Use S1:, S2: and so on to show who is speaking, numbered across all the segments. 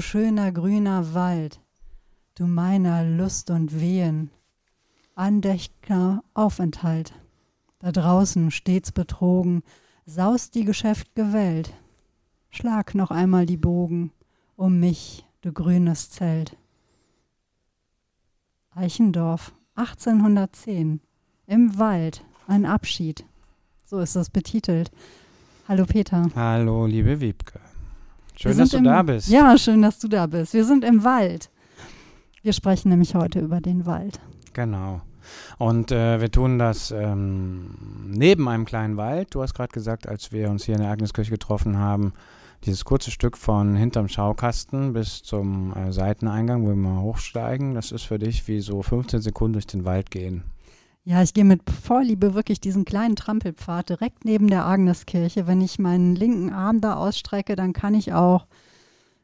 S1: schöner grüner Wald, du meiner Lust und Wehen, andächt'ger Aufenthalt. Da draußen stets betrogen, saust die geschäft'ge Welt. Schlag noch einmal die Bogen um mich, du grünes Zelt. Eichendorf, 1810. Im Wald, ein Abschied. So ist das betitelt. Hallo Peter.
S2: Hallo, liebe Wiebke. Schön, dass du
S1: im,
S2: da bist.
S1: Ja, schön, dass du da bist. Wir sind im Wald. Wir sprechen nämlich heute über den Wald.
S2: Genau. Und äh, wir tun das ähm, neben einem kleinen Wald. Du hast gerade gesagt, als wir uns hier in der Agneskirche getroffen haben, dieses kurze Stück von hinterm Schaukasten bis zum äh, Seiteneingang, wo wir mal hochsteigen, das ist für dich wie so 15 Sekunden durch den Wald gehen.
S1: Ja, ich gehe mit Vorliebe wirklich diesen kleinen Trampelpfad direkt neben der Agneskirche. Wenn ich meinen linken Arm da ausstrecke, dann kann ich auch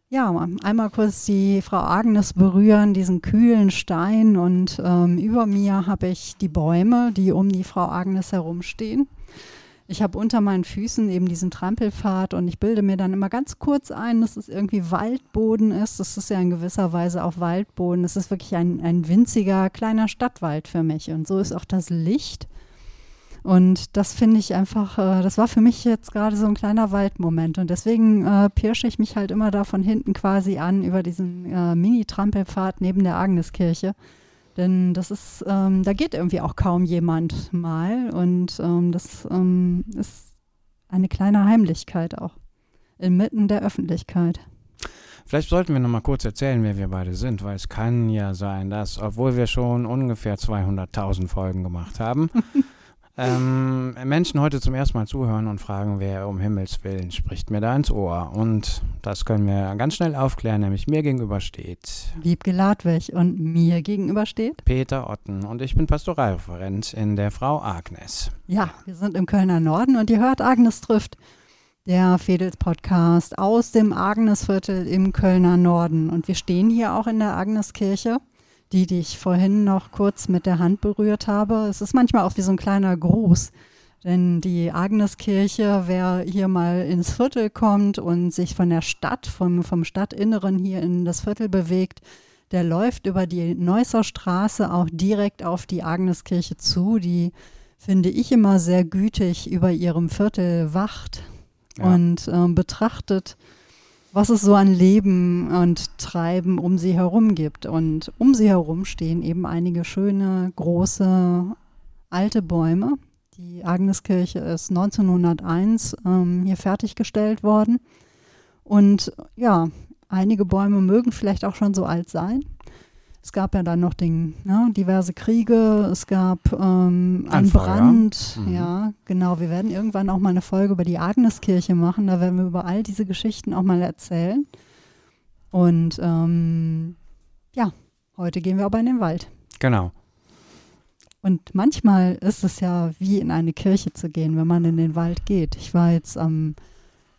S1: ja, einmal kurz die Frau Agnes berühren, diesen kühlen Stein und ähm, über mir habe ich die Bäume, die um die Frau Agnes herumstehen. Ich habe unter meinen Füßen eben diesen Trampelpfad und ich bilde mir dann immer ganz kurz ein, dass es irgendwie Waldboden ist. Das ist ja in gewisser Weise auch Waldboden. Es ist wirklich ein, ein winziger kleiner Stadtwald für mich. Und so ist auch das Licht. Und das finde ich einfach, äh, das war für mich jetzt gerade so ein kleiner Waldmoment. Und deswegen äh, pirsche ich mich halt immer da von hinten quasi an über diesen äh, Mini-Trampelpfad neben der Agneskirche. Denn das ist, ähm, da geht irgendwie auch kaum jemand mal. Und ähm, das ähm, ist eine kleine Heimlichkeit auch. Inmitten der Öffentlichkeit.
S2: Vielleicht sollten wir noch mal kurz erzählen, wer wir beide sind, weil es kann ja sein, dass, obwohl wir schon ungefähr 200.000 Folgen gemacht haben, ähm, Menschen heute zum ersten Mal zuhören und fragen, wer um Himmels Willen spricht mir da ins Ohr. Und das können wir ganz schnell aufklären, nämlich mir gegenüber steht
S1: Wiebke Ladwig und mir gegenüber steht.
S2: Peter Otten und ich bin Pastoralreferent in der Frau Agnes.
S1: Ja, wir sind im Kölner Norden und ihr hört Agnes trifft, der Fedels-Podcast aus dem Agnesviertel im Kölner Norden. Und wir stehen hier auch in der Agneskirche die, die ich vorhin noch kurz mit der Hand berührt habe. Es ist manchmal auch wie so ein kleiner Gruß. Denn die Agneskirche, wer hier mal ins Viertel kommt und sich von der Stadt, vom, vom Stadtinneren hier in das Viertel bewegt, der läuft über die Neusser Straße auch direkt auf die Agneskirche zu, die finde ich immer sehr gütig über ihrem Viertel wacht ja. und äh, betrachtet was es so an Leben und Treiben um sie herum gibt. Und um sie herum stehen eben einige schöne, große, alte Bäume. Die Agneskirche ist 1901 ähm, hier fertiggestellt worden. Und ja, einige Bäume mögen vielleicht auch schon so alt sein. Es gab ja dann noch den, ne, diverse Kriege, es gab ähm, einen Brand. Mhm. Ja, genau. Wir werden irgendwann auch mal eine Folge über die Agneskirche machen. Da werden wir über all diese Geschichten auch mal erzählen. Und ähm, ja, heute gehen wir aber in den Wald.
S2: Genau.
S1: Und manchmal ist es ja wie in eine Kirche zu gehen, wenn man in den Wald geht. Ich war jetzt am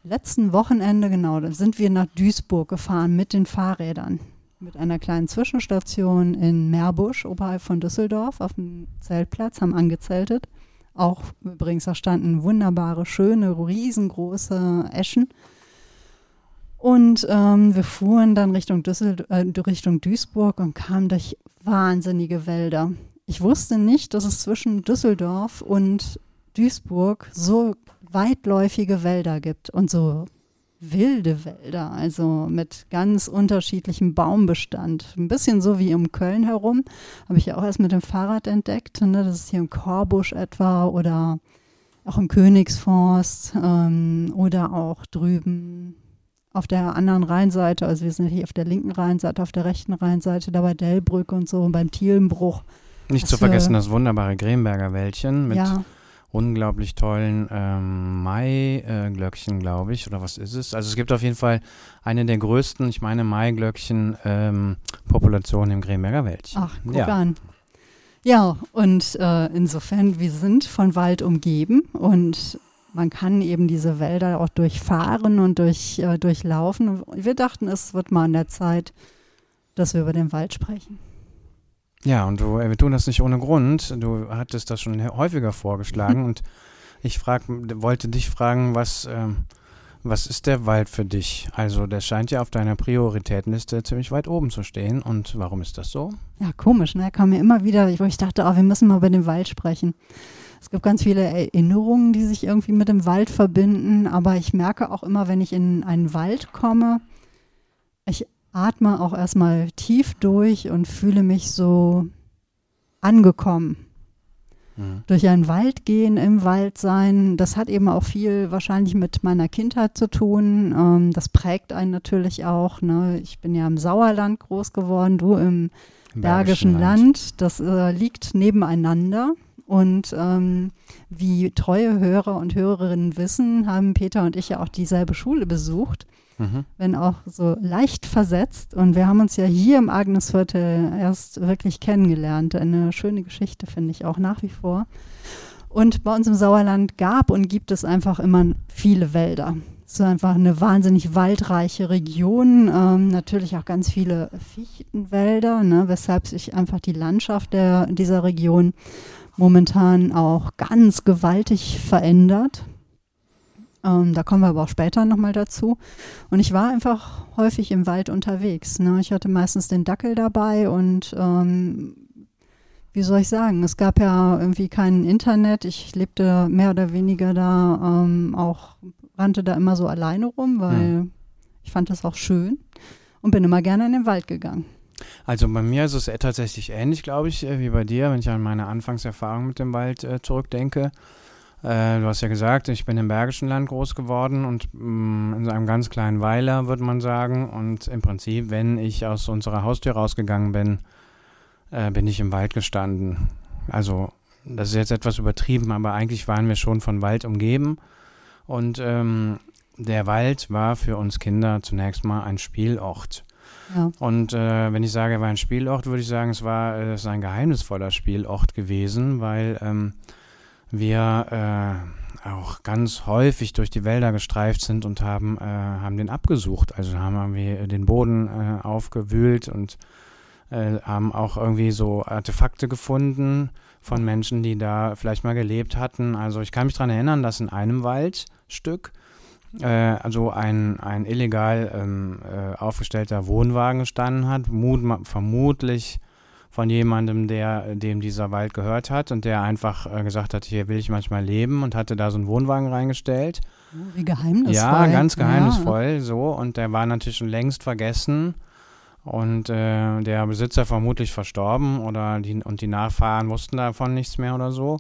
S1: letzten Wochenende, genau, da sind wir nach Duisburg gefahren mit den Fahrrädern mit einer kleinen Zwischenstation in Meerbusch oberhalb von Düsseldorf auf dem Zeltplatz, haben angezeltet. Auch übrigens, da standen wunderbare, schöne, riesengroße Eschen. Und ähm, wir fuhren dann Richtung, Düssel äh, Richtung Duisburg und kamen durch wahnsinnige Wälder. Ich wusste nicht, dass es zwischen Düsseldorf und Duisburg so weitläufige Wälder gibt und so wilde Wälder, also mit ganz unterschiedlichem Baumbestand. Ein bisschen so wie um Köln herum, habe ich ja auch erst mit dem Fahrrad entdeckt. Ne? Das ist hier im Korbusch etwa oder auch im Königsforst ähm, oder auch drüben auf der anderen Rheinseite, also wir sind hier auf der linken Rheinseite, auf der rechten Rheinseite, da bei Delbrück und so, beim Thielenbruch.
S2: Nicht zu vergessen das wunderbare Gremberger Wäldchen mit ja unglaublich tollen ähm, Maiglöckchen, glaube ich, oder was ist es? Also es gibt auf jeden Fall eine der größten, ich meine, Maiglöckchen-Populationen ähm, im Gremberger Wäldchen.
S1: Ach, guck ja. an. Ja, und äh, insofern, wir sind von Wald umgeben und man kann eben diese Wälder auch durchfahren und durch, äh, durchlaufen. Wir dachten, es wird mal an der Zeit, dass wir über den Wald sprechen.
S2: Ja, und du, äh, wir tun das nicht ohne Grund. Du hattest das schon häufiger vorgeschlagen und ich frag, wollte dich fragen, was, ähm, Was ist der Wald für dich? Also, der scheint ja auf deiner Prioritätenliste ziemlich weit oben zu stehen. Und warum ist das so?
S1: Ja, komisch, ne? Kam mir immer wieder, wo ich dachte, oh, wir müssen mal über den Wald sprechen. Es gibt ganz viele Erinnerungen, die sich irgendwie mit dem Wald verbinden, aber ich merke auch immer, wenn ich in einen Wald komme, ich atme auch erstmal tief durch und fühle mich so angekommen. Mhm. Durch einen Wald gehen, im Wald sein, das hat eben auch viel wahrscheinlich mit meiner Kindheit zu tun. Ähm, das prägt einen natürlich auch. Ne? Ich bin ja im Sauerland groß geworden, du im, Im Bergischen, Bergischen Land. Land. Das äh, liegt nebeneinander. Und ähm, wie treue Hörer und Hörerinnen wissen, haben Peter und ich ja auch dieselbe Schule besucht, mhm. wenn auch so leicht versetzt. Und wir haben uns ja hier im Agnesviertel erst wirklich kennengelernt. Eine schöne Geschichte, finde ich auch nach wie vor. Und bei uns im Sauerland gab und gibt es einfach immer viele Wälder. Es ist einfach eine wahnsinnig waldreiche Region, ähm, natürlich auch ganz viele Fichtenwälder, ne, weshalb sich einfach die Landschaft der, dieser Region momentan auch ganz gewaltig verändert. Ähm, da kommen wir aber auch später nochmal dazu. Und ich war einfach häufig im Wald unterwegs. Ne? Ich hatte meistens den Dackel dabei und ähm, wie soll ich sagen, es gab ja irgendwie kein Internet. Ich lebte mehr oder weniger da ähm, auch, rannte da immer so alleine rum, weil ja. ich fand das auch schön und bin immer gerne in den Wald gegangen.
S2: Also bei mir ist es tatsächlich ähnlich, glaube ich, äh, wie bei dir, wenn ich an meine Anfangserfahrung mit dem Wald äh, zurückdenke. Äh, du hast ja gesagt, ich bin im Bergischen Land groß geworden und mh, mm, in einem ganz kleinen Weiler, würde man sagen. Und im Prinzip, wenn ich aus unserer Haustür rausgegangen bin, äh, bin ich im Wald gestanden. Also das ist jetzt etwas übertrieben, aber eigentlich waren wir schon von Wald umgeben. Und ähm, der Wald war für uns Kinder zunächst mal ein Spielort. Ja. Und äh, wenn ich sage, er war ein Spielort, würde ich sagen, es war äh, es ein geheimnisvoller Spielort gewesen, weil ähm, wir äh, auch ganz häufig durch die Wälder gestreift sind und haben, äh, haben den abgesucht. Also haben wir den Boden äh, aufgewühlt und äh, haben auch irgendwie so Artefakte gefunden von Menschen, die da vielleicht mal gelebt hatten. Also ich kann mich daran erinnern, dass in einem Waldstück äh, also ein, ein illegal ähm, äh, aufgestellter Wohnwagen gestanden hat, vermutlich von jemandem, der dem dieser Wald gehört hat und der einfach äh, gesagt hat, hier will ich manchmal leben und hatte da so einen Wohnwagen reingestellt.
S1: Oh, wie geheimnisvoll.
S2: Ja, ganz geheimnisvoll ja. so und der war natürlich schon längst vergessen und äh, der Besitzer vermutlich verstorben oder die, und die Nachfahren wussten davon nichts mehr oder so.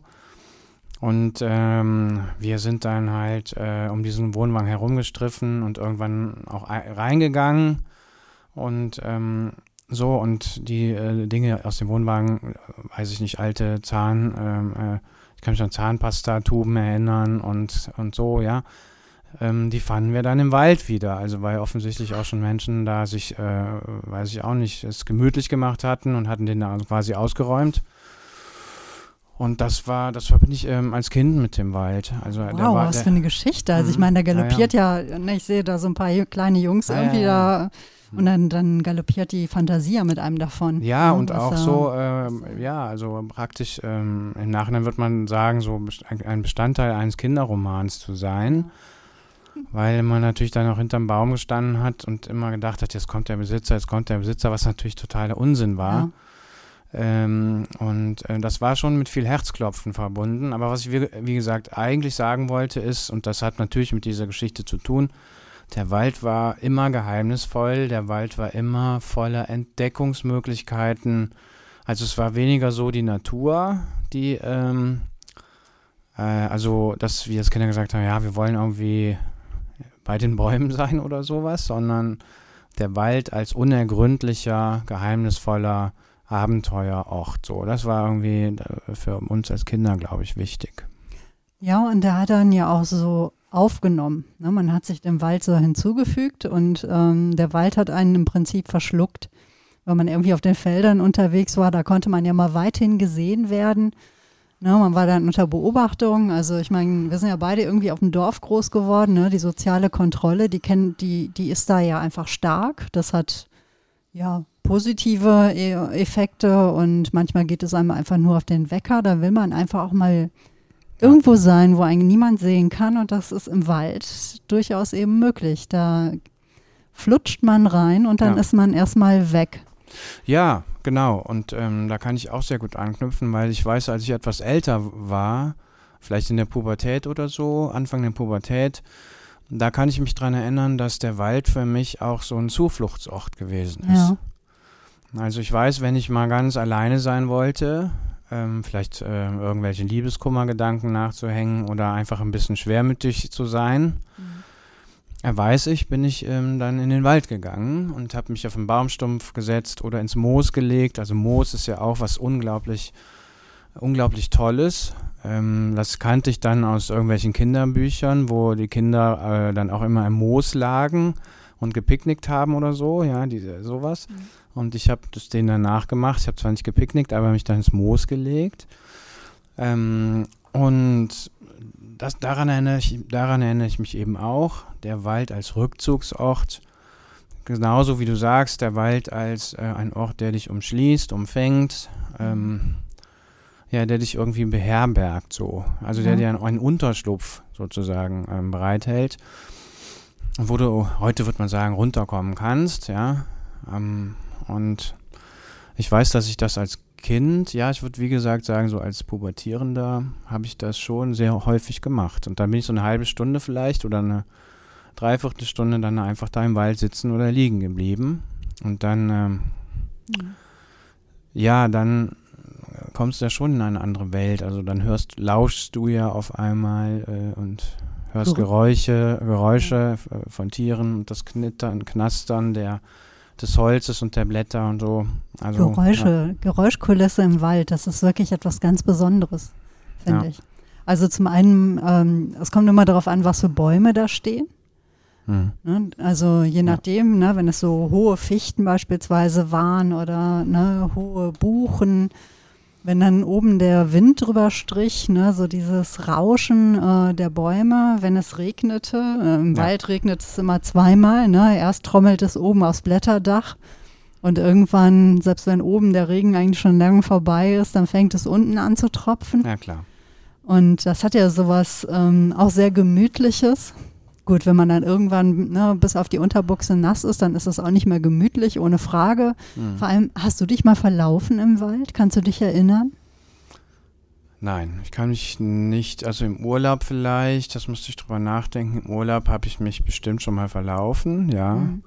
S2: Und ähm, wir sind dann halt äh, um diesen Wohnwagen herumgestriffen und irgendwann auch reingegangen. Und ähm, so, und die äh, Dinge aus dem Wohnwagen, äh, weiß ich nicht, alte Zahn, ähm, äh, ich kann mich an Zahnpastatuben erinnern und, und so, ja. Ähm, die fanden wir dann im Wald wieder. Also weil offensichtlich auch schon Menschen da sich, äh, weiß ich auch nicht, es gemütlich gemacht hatten und hatten den da quasi ausgeräumt. Und das war, das verbinde ich ähm, als Kind mit dem Wald. Also
S1: wow,
S2: war,
S1: was
S2: der,
S1: für eine Geschichte. Also ich mhm. meine, der galoppiert ja, ja, ne, ich sehe da so ein paar kleine Jungs ah, irgendwie ja, da und dann, dann galoppiert die Fantasie ja mit einem davon.
S2: Ja, ne, und auch so, ähm, ja, also praktisch ähm, im Nachhinein wird man sagen, so ein Bestandteil eines Kinderromans zu sein. Weil man natürlich dann auch hinterm Baum gestanden hat und immer gedacht hat, jetzt kommt der Besitzer, jetzt kommt der Besitzer, was natürlich totaler Unsinn war. Ähm, und äh, das war schon mit viel Herzklopfen verbunden. Aber was ich, wie, wie, gesagt, eigentlich sagen wollte, ist, und das hat natürlich mit dieser Geschichte zu tun, der Wald war immer geheimnisvoll, der Wald war immer voller Entdeckungsmöglichkeiten. Also es war weniger so die Natur, die, ähm, äh, also dass wir als Kinder gesagt haben, ja, wir wollen irgendwie bei den Bäumen sein oder sowas, sondern der Wald als unergründlicher, geheimnisvoller Abenteuerort. So, das war irgendwie äh, für uns als Kinder, glaube ich, wichtig.
S1: Ja, und der hat dann ja auch so aufgenommen. Ne? Man hat sich dem Wald so hinzugefügt und ähm, der Wald hat einen im Prinzip verschluckt. Wenn man irgendwie auf den Feldern unterwegs war, da konnte man ja mal weithin gesehen werden. Ne? Man war dann unter Beobachtung. Also ich meine, wir sind ja beide irgendwie auf dem Dorf groß geworden. Ne? Die soziale Kontrolle, die, kennt, die, die ist da ja einfach stark. Das hat ja positive e Effekte und manchmal geht es einem einfach nur auf den Wecker. Da will man einfach auch mal irgendwo sein, wo einen niemand sehen kann. Und das ist im Wald durchaus eben möglich. Da flutscht man rein und dann
S2: Ja.
S1: ist man erstmal weg.
S2: Ja, genau. Und ähm, da kann ich auch sehr gut anknüpfen, weil ich weiß, als ich etwas älter war, vielleicht in der Pubertät oder so, Anfang der Pubertät, da kann ich mich dran erinnern, dass der Wald für mich auch so ein Zufluchtsort gewesen ist.
S1: Ja.
S2: Also ich weiß, wenn ich mal ganz alleine sein wollte, ähm, vielleicht äh, irgendwelche Liebeskummergedanken nachzuhängen oder einfach ein bisschen schwermütig zu sein, äh, weiß ich, bin ich ähm, dann in den Wald gegangen und habe mich auf einen Baumstumpf gesetzt oder ins Moos gelegt. Also Moos ist ja auch was unglaublich, unglaublich Tolles. Ähm, das kannte ich dann aus irgendwelchen Kinderbüchern, wo die Kinder äh, dann auch immer im Moos lagen und gepicknickt haben oder so, ja, diese, sowas. Und ich habe das denen dann nachgemacht. Ich habe zwar nicht gepicknickt, aber mich dann ins Moos gelegt. Ähm, und das, daran, erinnere ich, daran erinnere ich mich eben auch. Der Wald als Rückzugsort. Genauso wie du sagst, der Wald als äh, ein Ort, der dich umschließt, umfängt. Ähm, ja, der dich irgendwie beherbergt, so. Also der
S1: Ja.
S2: dir einen, einen Unterschlupf sozusagen ähm, bereithält. Wo du, heute würde man sagen, runterkommen kannst, ja. Ähm, und ich weiß, dass ich das als Kind, ja, ich würde wie gesagt sagen, so als Pubertierender habe ich das schon sehr häufig gemacht. Und dann bin ich so eine halbe Stunde vielleicht oder eine Dreiviertelstunde dann einfach da im Wald sitzen oder liegen geblieben. Und dann, ähm, ja, dann kommst du ja schon in eine andere Welt. Also dann hörst, lauschst du ja auf einmal äh, und hörst. Geräusche, Geräusche äh, von Tieren und das Knittern, Knastern der, des Holzes und der Blätter und so. Also,
S1: Geräusche, Geräuschkulisse im Wald, das ist wirklich etwas ganz Besonderes, finde
S2: Ja.
S1: ich. Also zum einen, ähm, es kommt immer darauf an, was für Bäume da stehen.
S2: Ja. Hm.
S1: Ne? Also je nachdem, ne, wenn es so hohe Fichten beispielsweise waren oder ne, hohe Buchen, wenn dann oben der Wind drüber strich, ne, so dieses Rauschen äh, der Bäume, wenn es regnete, äh, im
S2: Ja.
S1: Wald regnet es immer zweimal, ne? erst trommelt es oben aufs Blätterdach und irgendwann, selbst wenn oben der Regen eigentlich schon lange vorbei ist, dann fängt es unten an zu tropfen.
S2: ja, klar.
S1: Und das hat ja sowas ähm, auch sehr Gemütliches. Gut, wenn man dann irgendwann ne, bis auf die Unterbuchse nass ist, dann ist es auch nicht mehr gemütlich, ohne Frage.
S2: Hm.
S1: Vor allem, hast du dich mal verlaufen im Wald? Kannst du dich erinnern?
S2: Nein, ich kann mich nicht, also im Urlaub vielleicht, das müsste ich drüber nachdenken. Im Urlaub habe ich mich bestimmt schon mal verlaufen, ja.
S1: Mhm.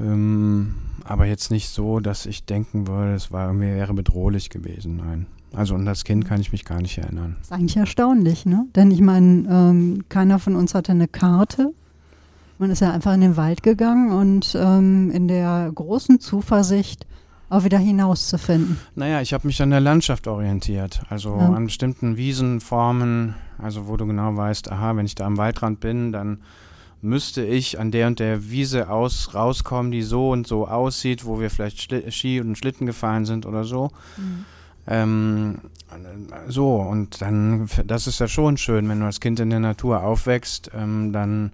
S2: Ähm, aber jetzt nicht so, dass ich denken würde, es war, wäre bedrohlich gewesen, nein. Also an das Kind kann ich mich gar nicht erinnern.
S1: Ist eigentlich erstaunlich, ne? Denn ich meine, ähm, keiner von uns hatte eine Karte. Man ist ja einfach in den Wald gegangen und ähm, in der großen Zuversicht auch wieder hinauszufinden.
S2: Naja, ich habe mich an der Landschaft orientiert, also
S1: Ja.
S2: an bestimmten Wiesenformen, also wo du genau weißt, aha, wenn ich da am Waldrand bin, dann müsste ich an der und der Wiese aus, rauskommen, die so und so aussieht, wo wir vielleicht Schli Ski und Schlitten gefahren sind oder so. Ähm, so, und dann, das ist ja schon schön, wenn du als Kind in der Natur aufwächst, ähm, dann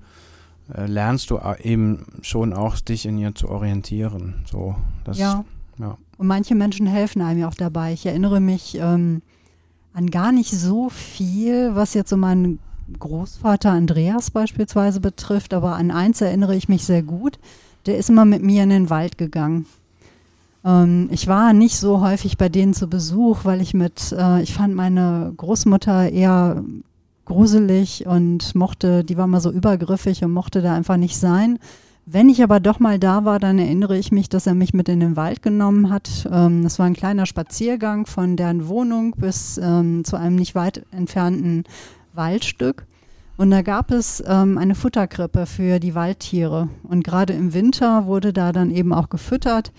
S2: äh, lernst du eben schon auch, dich in ihr zu orientieren. So, das,
S1: Ja.
S2: ja.
S1: Und manche Menschen helfen einem ja auch dabei. Ich erinnere mich ähm, an gar nicht so viel, was jetzt so meinen Großvater Andreas beispielsweise betrifft, aber an eins erinnere ich mich sehr gut. Der ist immer mit mir in den Wald gegangen. Ähm, ich war nicht so häufig bei denen zu Besuch, weil ich mit, äh, ich fand meine Großmutter eher gruselig und mochte, die war mal so übergriffig und mochte da einfach nicht sein. Wenn ich aber doch mal da war, dann erinnere ich mich, dass er mich mit in den Wald genommen hat. Ähm, das war ein kleiner Spaziergang von deren Wohnung bis ähm, zu einem nicht weit entfernten Waldstück. Und da gab es ähm, eine Futterkrippe für die Waldtiere. Und gerade im Winter wurde da dann eben auch gefüttert.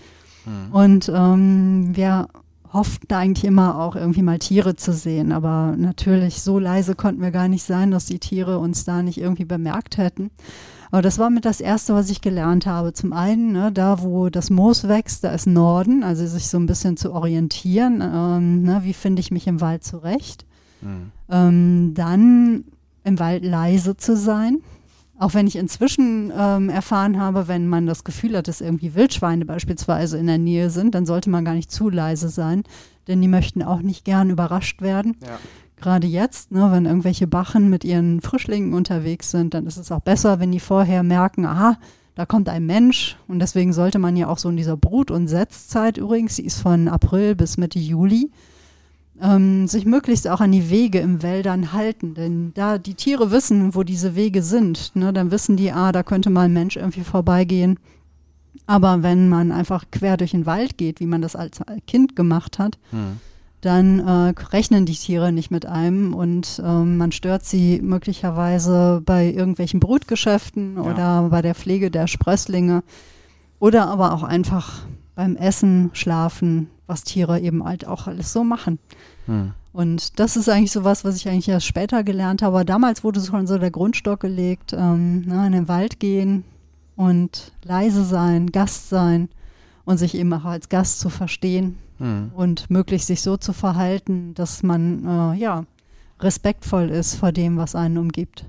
S2: Hm.
S1: Und ähm, wir hofften eigentlich immer auch irgendwie mal Tiere zu sehen. Aber natürlich, so leise konnten wir gar nicht sein, dass die Tiere uns da nicht irgendwie bemerkt hätten. Aber das war mit das Erste, was ich gelernt habe. Zum einen, ne, da wo das Moos wächst, da ist Norden, also sich so ein bisschen zu orientieren. Ähm, ne, wie finde ich mich im Wald zurecht?
S2: Hm.
S1: Ähm, dann im Wald leise zu sein. Auch wenn ich inzwischen ähm, erfahren habe, wenn man das Gefühl hat, dass irgendwie Wildschweine beispielsweise in der Nähe sind, dann sollte man gar nicht zu leise sein, denn die möchten auch nicht gern überrascht werden.
S2: Ja.
S1: gerade jetzt, ne, wenn irgendwelche Bachen mit ihren Frischlingen unterwegs sind, dann ist es auch besser, wenn die vorher merken, aha, da kommt ein Mensch und deswegen sollte man ja auch so in dieser Brut- und Setzzeit übrigens, die ist von April bis Mitte Juli, ähm, sich möglichst auch an die Wege im Wäldern halten. Denn da die Tiere wissen, wo diese Wege sind, ne, dann wissen die, ah, da könnte mal ein Mensch irgendwie vorbeigehen. Aber wenn man einfach quer durch den Wald geht, wie man das als Kind gemacht hat,
S2: Hm.
S1: dann äh, rechnen die Tiere nicht mit einem und ähm, man stört sie möglicherweise bei irgendwelchen Brutgeschäften
S2: Ja.
S1: oder bei der Pflege der Sprösslinge oder aber auch einfach beim Essen, Schlafen, was Tiere eben halt auch alles so machen.
S2: Hm.
S1: Und das ist eigentlich so was, was ich eigentlich erst später gelernt habe. Aber damals wurde schon so der Grundstock gelegt, ähm, ne, in den Wald gehen und leise sein, Gast sein und sich eben auch als Gast zu verstehen
S2: Hm.
S1: und möglichst sich so zu verhalten, dass man äh, ja respektvoll ist vor dem, was einen umgibt.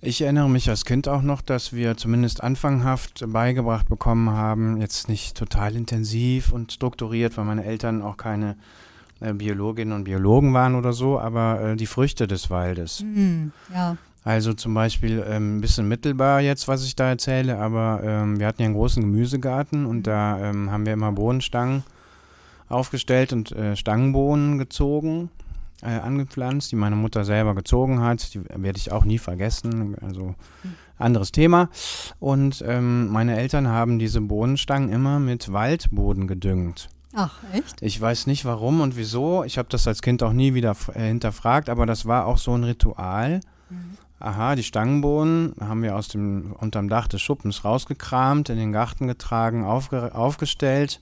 S2: Ich erinnere mich als Kind auch noch, dass wir zumindest anfanghaft beigebracht bekommen haben, jetzt nicht total intensiv und strukturiert, weil meine Eltern auch keine äh, Biologinnen und Biologen waren oder so, aber äh, die Früchte des Waldes.
S1: Mhm, ja.
S2: Also zum Beispiel ähm, ein bisschen mittelbar jetzt, was ich da erzähle, aber ähm, wir hatten ja einen großen Gemüsegarten und da ähm, haben wir immer Bohnenstangen aufgestellt und äh, Stangenbohnen gezogen, äh, angepflanzt, die meine Mutter selber gezogen hat. Die werde ich auch nie vergessen. Also anderes Thema. Und ähm, meine Eltern haben diese Bohnenstangen immer mit Waldboden gedüngt.
S1: Ach, echt?
S2: Ich weiß nicht warum und wieso. Ich habe das als Kind auch nie wieder äh, hinterfragt, aber das war auch so ein Ritual. Aha, die Stangenbohnen haben wir aus dem unterm Dach des Schuppens rausgekramt, in den Garten getragen, aufge, aufgestellt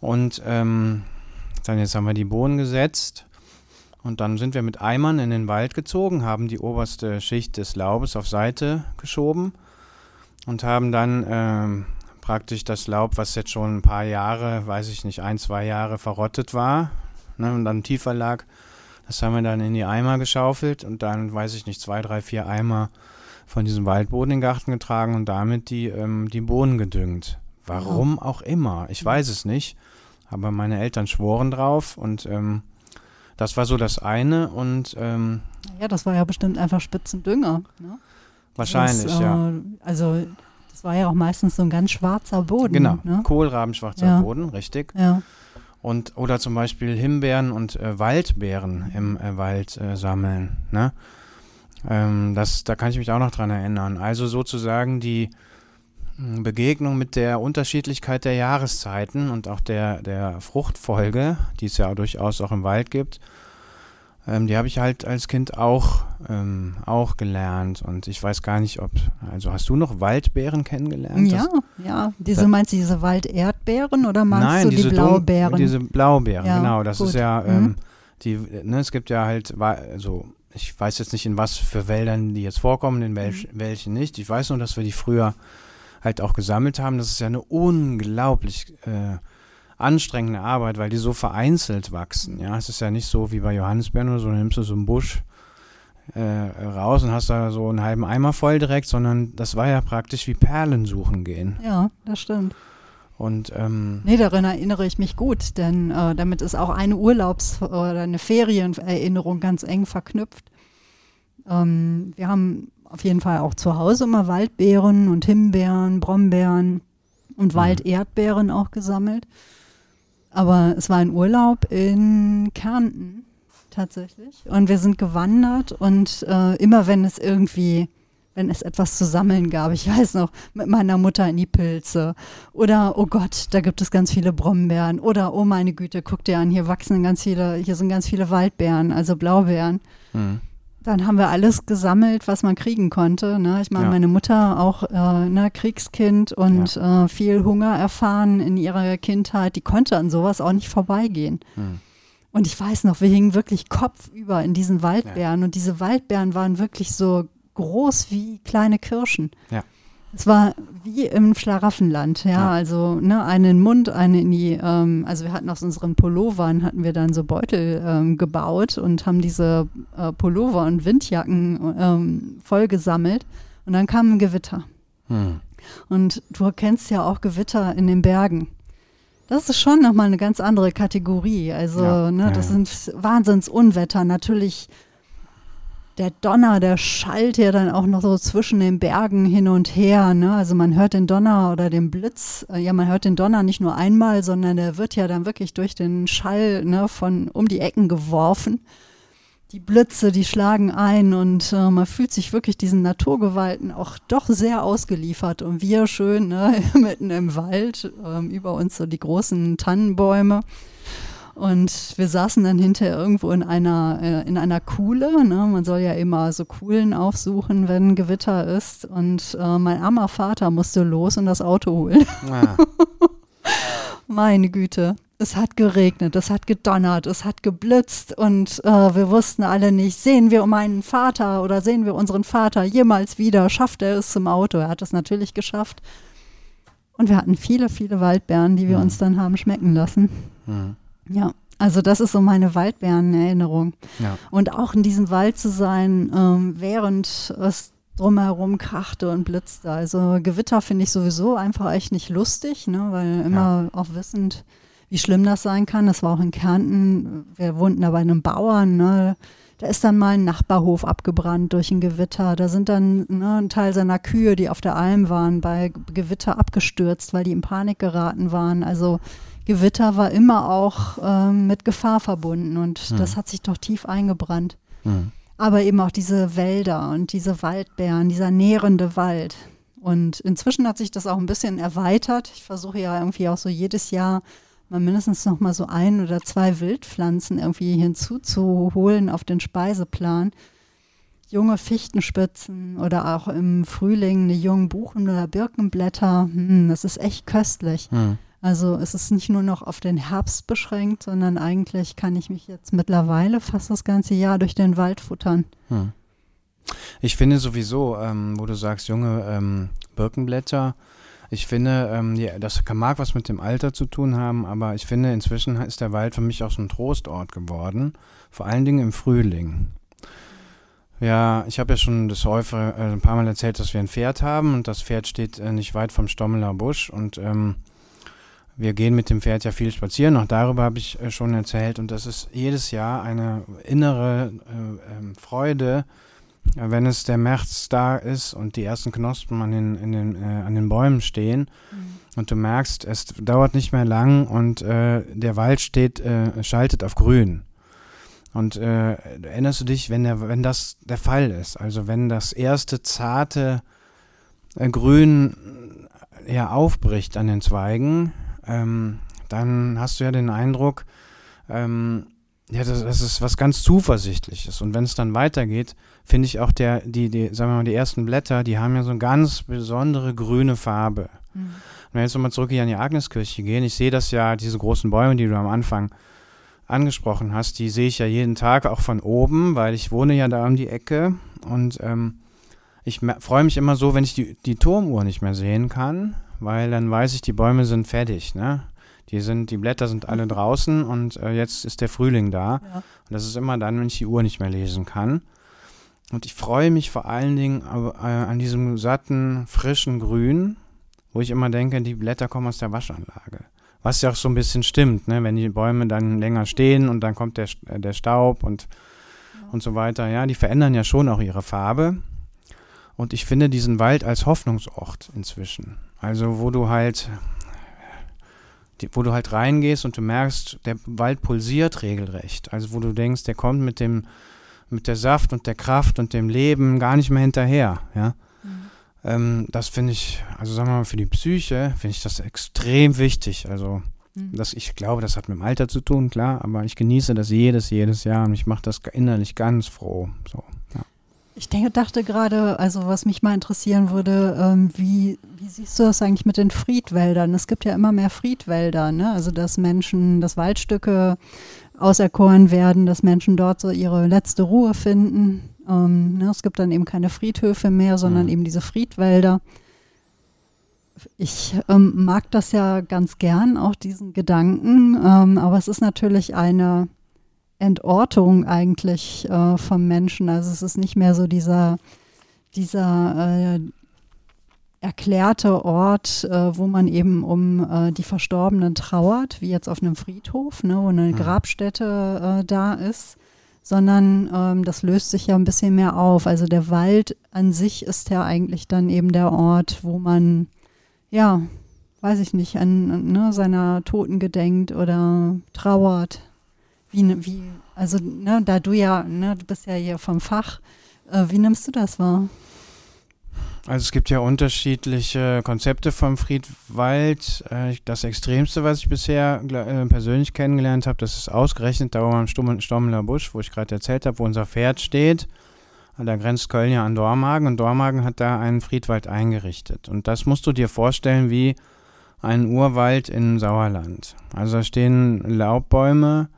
S2: und ähm, dann jetzt haben wir die Bohnen gesetzt und dann sind wir mit Eimern in den Wald gezogen, haben die oberste Schicht des Laubes auf Seite geschoben und haben dann ähm, praktisch das Laub, was jetzt schon ein paar Jahre, weiß ich nicht, ein, zwei Jahre verrottet war ne, und dann tiefer lag, das haben wir dann in die Eimer geschaufelt und dann, weiß ich nicht, zwei, drei, vier Eimer von diesem Waldboden in den Garten getragen und damit die, ähm, die Bohnen gedüngt. Warum auch immer, ich weiß es nicht, aber meine Eltern schworen drauf und ähm, das war so das eine und ähm,
S1: Ja, das war ja bestimmt einfach Spitzendünger. Ne?
S2: wahrscheinlich,
S1: das,
S2: ja.
S1: Äh, also das war ja auch meistens so ein ganz schwarzer Boden.
S2: Genau,
S1: Ne?
S2: Kohlrabenschwarzer
S1: Ja.
S2: Boden, richtig.
S1: Ja.
S2: Und oder zum Beispiel Himbeeren und äh, Waldbeeren im äh, Wald äh, sammeln. Ne? Ähm, das, da kann ich mich auch noch dran erinnern. Also sozusagen die Begegnung mit der Unterschiedlichkeit der Jahreszeiten und auch der, der Fruchtfolge, die es ja durchaus auch im Wald gibt, ähm, die habe ich halt als Kind auch, ähm, auch gelernt. Und ich weiß gar nicht, ob, also hast du noch Waldbeeren kennengelernt?
S1: Ja,
S2: Das-
S1: ja. Diese,
S2: Da-
S1: meinst du diese Walderdbeeren oder meinst
S2: Nein,
S1: du
S2: diese
S1: die Blaubeeren?
S2: Diese Blaubeeren,
S1: Ja,
S2: genau. Das
S1: gut.
S2: ist ja,
S1: Mhm.
S2: ähm, die, ne, es gibt ja halt, wa- also ich weiß jetzt nicht, in was für Wäldern die jetzt vorkommen, in welch,
S1: Mhm.
S2: welchen nicht. Ich weiß nur, dass wir die früher halt auch gesammelt haben. Das ist ja eine unglaublich äh, anstrengende Arbeit, weil die so vereinzelt wachsen. Ja, es ist ja nicht so wie bei Johannisbeeren oder so, dann nimmst du so einen Busch äh, raus und hast da so einen halben Eimer voll direkt, sondern das war ja praktisch wie Perlen suchen gehen.
S1: ja, das stimmt.
S2: Und ähm,
S1: Nee, daran erinnere ich mich gut, denn äh, damit ist auch eine Urlaubs- oder eine Ferienerinnerung ganz eng verknüpft. Ähm, wir haben auf jeden Fall auch zu Hause immer Waldbeeren und Himbeeren, Brombeeren und
S2: Mhm.
S1: Walderdbeeren auch gesammelt. Aber es war ein Urlaub in Kärnten tatsächlich. Und wir sind gewandert und äh, immer wenn es irgendwie, wenn es etwas zu sammeln gab, ich weiß noch, mit meiner Mutter in die Pilze oder oh Gott, da gibt es ganz viele Brombeeren oder oh meine Güte, guck dir an, hier wachsen ganz viele, hier sind ganz viele Waldbeeren, also Blaubeeren.
S2: mh.
S1: Dann haben wir alles gesammelt, was man kriegen konnte. Ne? Ich meine,
S2: Ja.
S1: meine Mutter auch äh, ne, Kriegskind und äh, viel Hunger erfahren in ihrer Kindheit. Die konnte an sowas auch nicht vorbeigehen.
S2: Hm.
S1: Und ich weiß noch, wir hingen wirklich kopfüber in diesen Waldbeeren und diese Waldbeeren waren wirklich so groß wie kleine Kirschen.
S2: Ja.
S1: Es war wie im Schlaraffenland, ja,
S2: Ja.
S1: also ne, eine in den Mund, eine in die, ähm, also wir hatten aus unseren Pullovern, hatten wir dann so Beutel ähm, gebaut und haben diese äh, Pullover und Windjacken ähm, voll gesammelt und dann kam ein Gewitter.
S2: Hm.
S1: Und du kennst ja auch Gewitter in den Bergen. Das ist schon nochmal eine ganz andere Kategorie. Also,
S2: Ja,
S1: ne,
S2: ja,
S1: das sind Wahnsinnsunwetter. Natürlich der Donner, der schallt ja dann auch noch so zwischen den Bergen hin und her. Ne? Also man hört den Donner oder den Blitz. äh, Ja, man hört den Donner nicht nur einmal, sondern der wird ja dann wirklich durch den Schall ne, von um die Ecken geworfen. Die Blitze, die schlagen ein und äh, man fühlt sich wirklich diesen Naturgewalten auch doch sehr ausgeliefert. Und wir schön ne, mitten im Wald, ähm, über uns so die großen Tannenbäume. Und wir saßen dann hinterher irgendwo in einer, äh, in einer Kuhle. Ne? Man soll ja immer so Kuhlen aufsuchen, wenn Gewitter ist. Und äh, mein armer Vater musste los und das Auto holen.
S2: Ah,
S1: Meine Güte. Es hat geregnet, es hat gedonnert, es hat geblitzt und äh, wir wussten alle nicht, sehen wir meinen Vater oder sehen wir unseren Vater jemals wieder? Schafft er es zum Auto? Er hat es natürlich geschafft. Und wir hatten viele, viele Waldbeeren, die wir
S2: Mhm.
S1: uns dann haben schmecken lassen.
S2: hm,
S1: Ja, also das ist so meine Waldbären-Erinnerung.
S2: ja.
S1: Und auch in diesem Wald zu sein, ähm, während es drumherum krachte und blitzte. Also Gewitter finde ich sowieso einfach echt nicht lustig, ne? weil immer auch wissend, wie schlimm das sein kann. Das war auch in Kärnten, wir wohnten da bei einem Bauern, ne? da ist dann mal ein Nachbarhof abgebrannt durch ein Gewitter. Da sind dann ne, ein Teil seiner Kühe, die auf der Alm waren, bei Gewitter abgestürzt, weil die in Panik geraten waren. Also Gewitter war immer auch ähm, mit Gefahr verbunden und
S2: Hm.
S1: das hat sich doch tief eingebrannt.
S2: Hm.
S1: Aber eben auch diese Wälder und diese Waldbären, dieser nährende Wald. Und inzwischen hat sich das auch ein bisschen erweitert. Ich versuche ja irgendwie auch so jedes Jahr mal mindestens noch mal so ein oder zwei Wildpflanzen irgendwie hinzuzuholen auf den Speiseplan. Junge Fichtenspitzen oder auch im Frühling eine jungen Buchen- oder Birkenblätter. Hm, das ist echt köstlich.
S2: Hm.
S1: Also es ist nicht nur noch auf den Herbst beschränkt, sondern eigentlich kann ich mich jetzt mittlerweile fast das ganze Jahr durch den Wald futtern.
S2: Hm. Ich finde sowieso, ähm, wo du sagst, junge ähm, Birkenblätter, ich finde, ähm, die, das mag was mit dem Alter zu tun haben, aber ich finde, inzwischen ist der Wald für mich auch so ein Trostort geworden. Vor allen Dingen im Frühling. Ja, ich habe ja schon das häufig äh, ein paar Mal erzählt, dass wir ein Pferd haben und das Pferd steht äh, nicht weit vom Stommeler Busch und ähm, wir gehen mit dem Pferd ja viel spazieren, auch darüber habe ich äh, schon erzählt. Und das ist jedes Jahr eine innere äh, ähm, Freude, äh, wenn es der März da ist und die ersten Knospen an den, den, äh, an den Bäumen stehen. Und du merkst, es dauert nicht mehr lang und äh, der Wald steht, äh, schaltet auf grün. Und erinnerst du dich, wenn, der, wenn das der Fall ist, also wenn das erste zarte Grün ja aufbricht an den Zweigen, ähm, dann hast du ja den Eindruck, ähm, ja, das, das ist was ganz Zuversichtliches. Und wenn es dann weitergeht, finde ich auch der, die, die, sagen wir mal, die ersten Blätter, die haben ja so eine ganz besondere grüne Farbe.
S1: Mhm.
S2: Wenn wir jetzt nochmal zurück hier an die Agneskirche gehen, ich sehe das ja, diese großen Bäume, die du am Anfang angesprochen hast, die sehe ich ja jeden Tag auch von oben, weil ich wohne ja da um die Ecke und ähm, ich freue mich immer so, wenn ich die, die Turmuhr nicht mehr sehen kann, weil dann weiß ich, die Bäume sind fertig, ne? Die sind, die Blätter sind alle draußen und äh, jetzt ist der Frühling da.
S1: Ja.
S2: Und das ist immer dann, wenn ich die Uhr nicht mehr lesen kann. Und ich freue mich vor allen Dingen äh, an diesem satten, frischen Grün, wo ich immer denke, die Blätter kommen aus der Waschanlage. Was ja auch so ein bisschen stimmt, ne? wenn die Bäume dann länger stehen und dann kommt der, äh, der Staub und, und so weiter. Ja, die verändern ja schon auch ihre Farbe. Und ich finde diesen Wald als Hoffnungsort inzwischen. Also wo du halt, wo du halt reingehst und du merkst, der Wald pulsiert regelrecht. Also wo du denkst, der kommt mit dem, mit der Saft und der Kraft und dem Leben gar nicht mehr hinterher. Ja. Ähm, das finde ich, also sagen wir mal, für die Psyche finde ich das extrem wichtig. Also,
S1: Mhm.
S2: das, ich glaube, das hat mit dem Alter zu tun, klar, aber ich genieße das jedes, jedes Jahr und ich mache das innerlich ganz froh. So.
S1: Ich denke, dachte gerade, also was mich mal interessieren würde, ähm, wie, wie siehst du das eigentlich mit den Friedwäldern? Es gibt ja immer mehr Friedwälder, ne? Also dass Menschen, dass Waldstücke auserkoren werden, dass Menschen dort so ihre letzte Ruhe finden. Ähm, ne? Es gibt dann eben keine Friedhöfe mehr, sondern
S2: Mhm.
S1: eben diese Friedwälder. Ich ähm, mag das ja ganz gern, auch diesen Gedanken, ähm, aber es ist natürlich eine Entortung eigentlich äh, vom Menschen. Also es ist nicht mehr so dieser, dieser, äh, erklärte Ort, äh, wo man eben um äh, die Verstorbenen trauert, wie jetzt auf einem Friedhof, ne, wo eine mhm. Grabstätte äh, da ist, sondern ähm, das löst sich ja ein bisschen mehr auf. Also der Wald an sich ist ja eigentlich dann eben der Ort, wo man, ja, weiß ich nicht, an ne, seiner Toten gedenkt oder trauert. Wie, wie also ne, da du ja, ne, du bist ja hier vom Fach, äh, wie nimmst du das wahr?
S2: Also es gibt ja unterschiedliche Konzepte vom Friedwald. Äh, das Extremste, was ich bisher äh, persönlich kennengelernt habe, das ist ausgerechnet da oben am Stommeler Busch, wo ich gerade erzählt habe, wo unser Pferd steht. Da grenzt Köln ja an Dormagen und Dormagen hat da einen Friedwald eingerichtet. Und das musst du dir vorstellen wie ein Urwald in Sauerland. Also da stehen Laubbäume,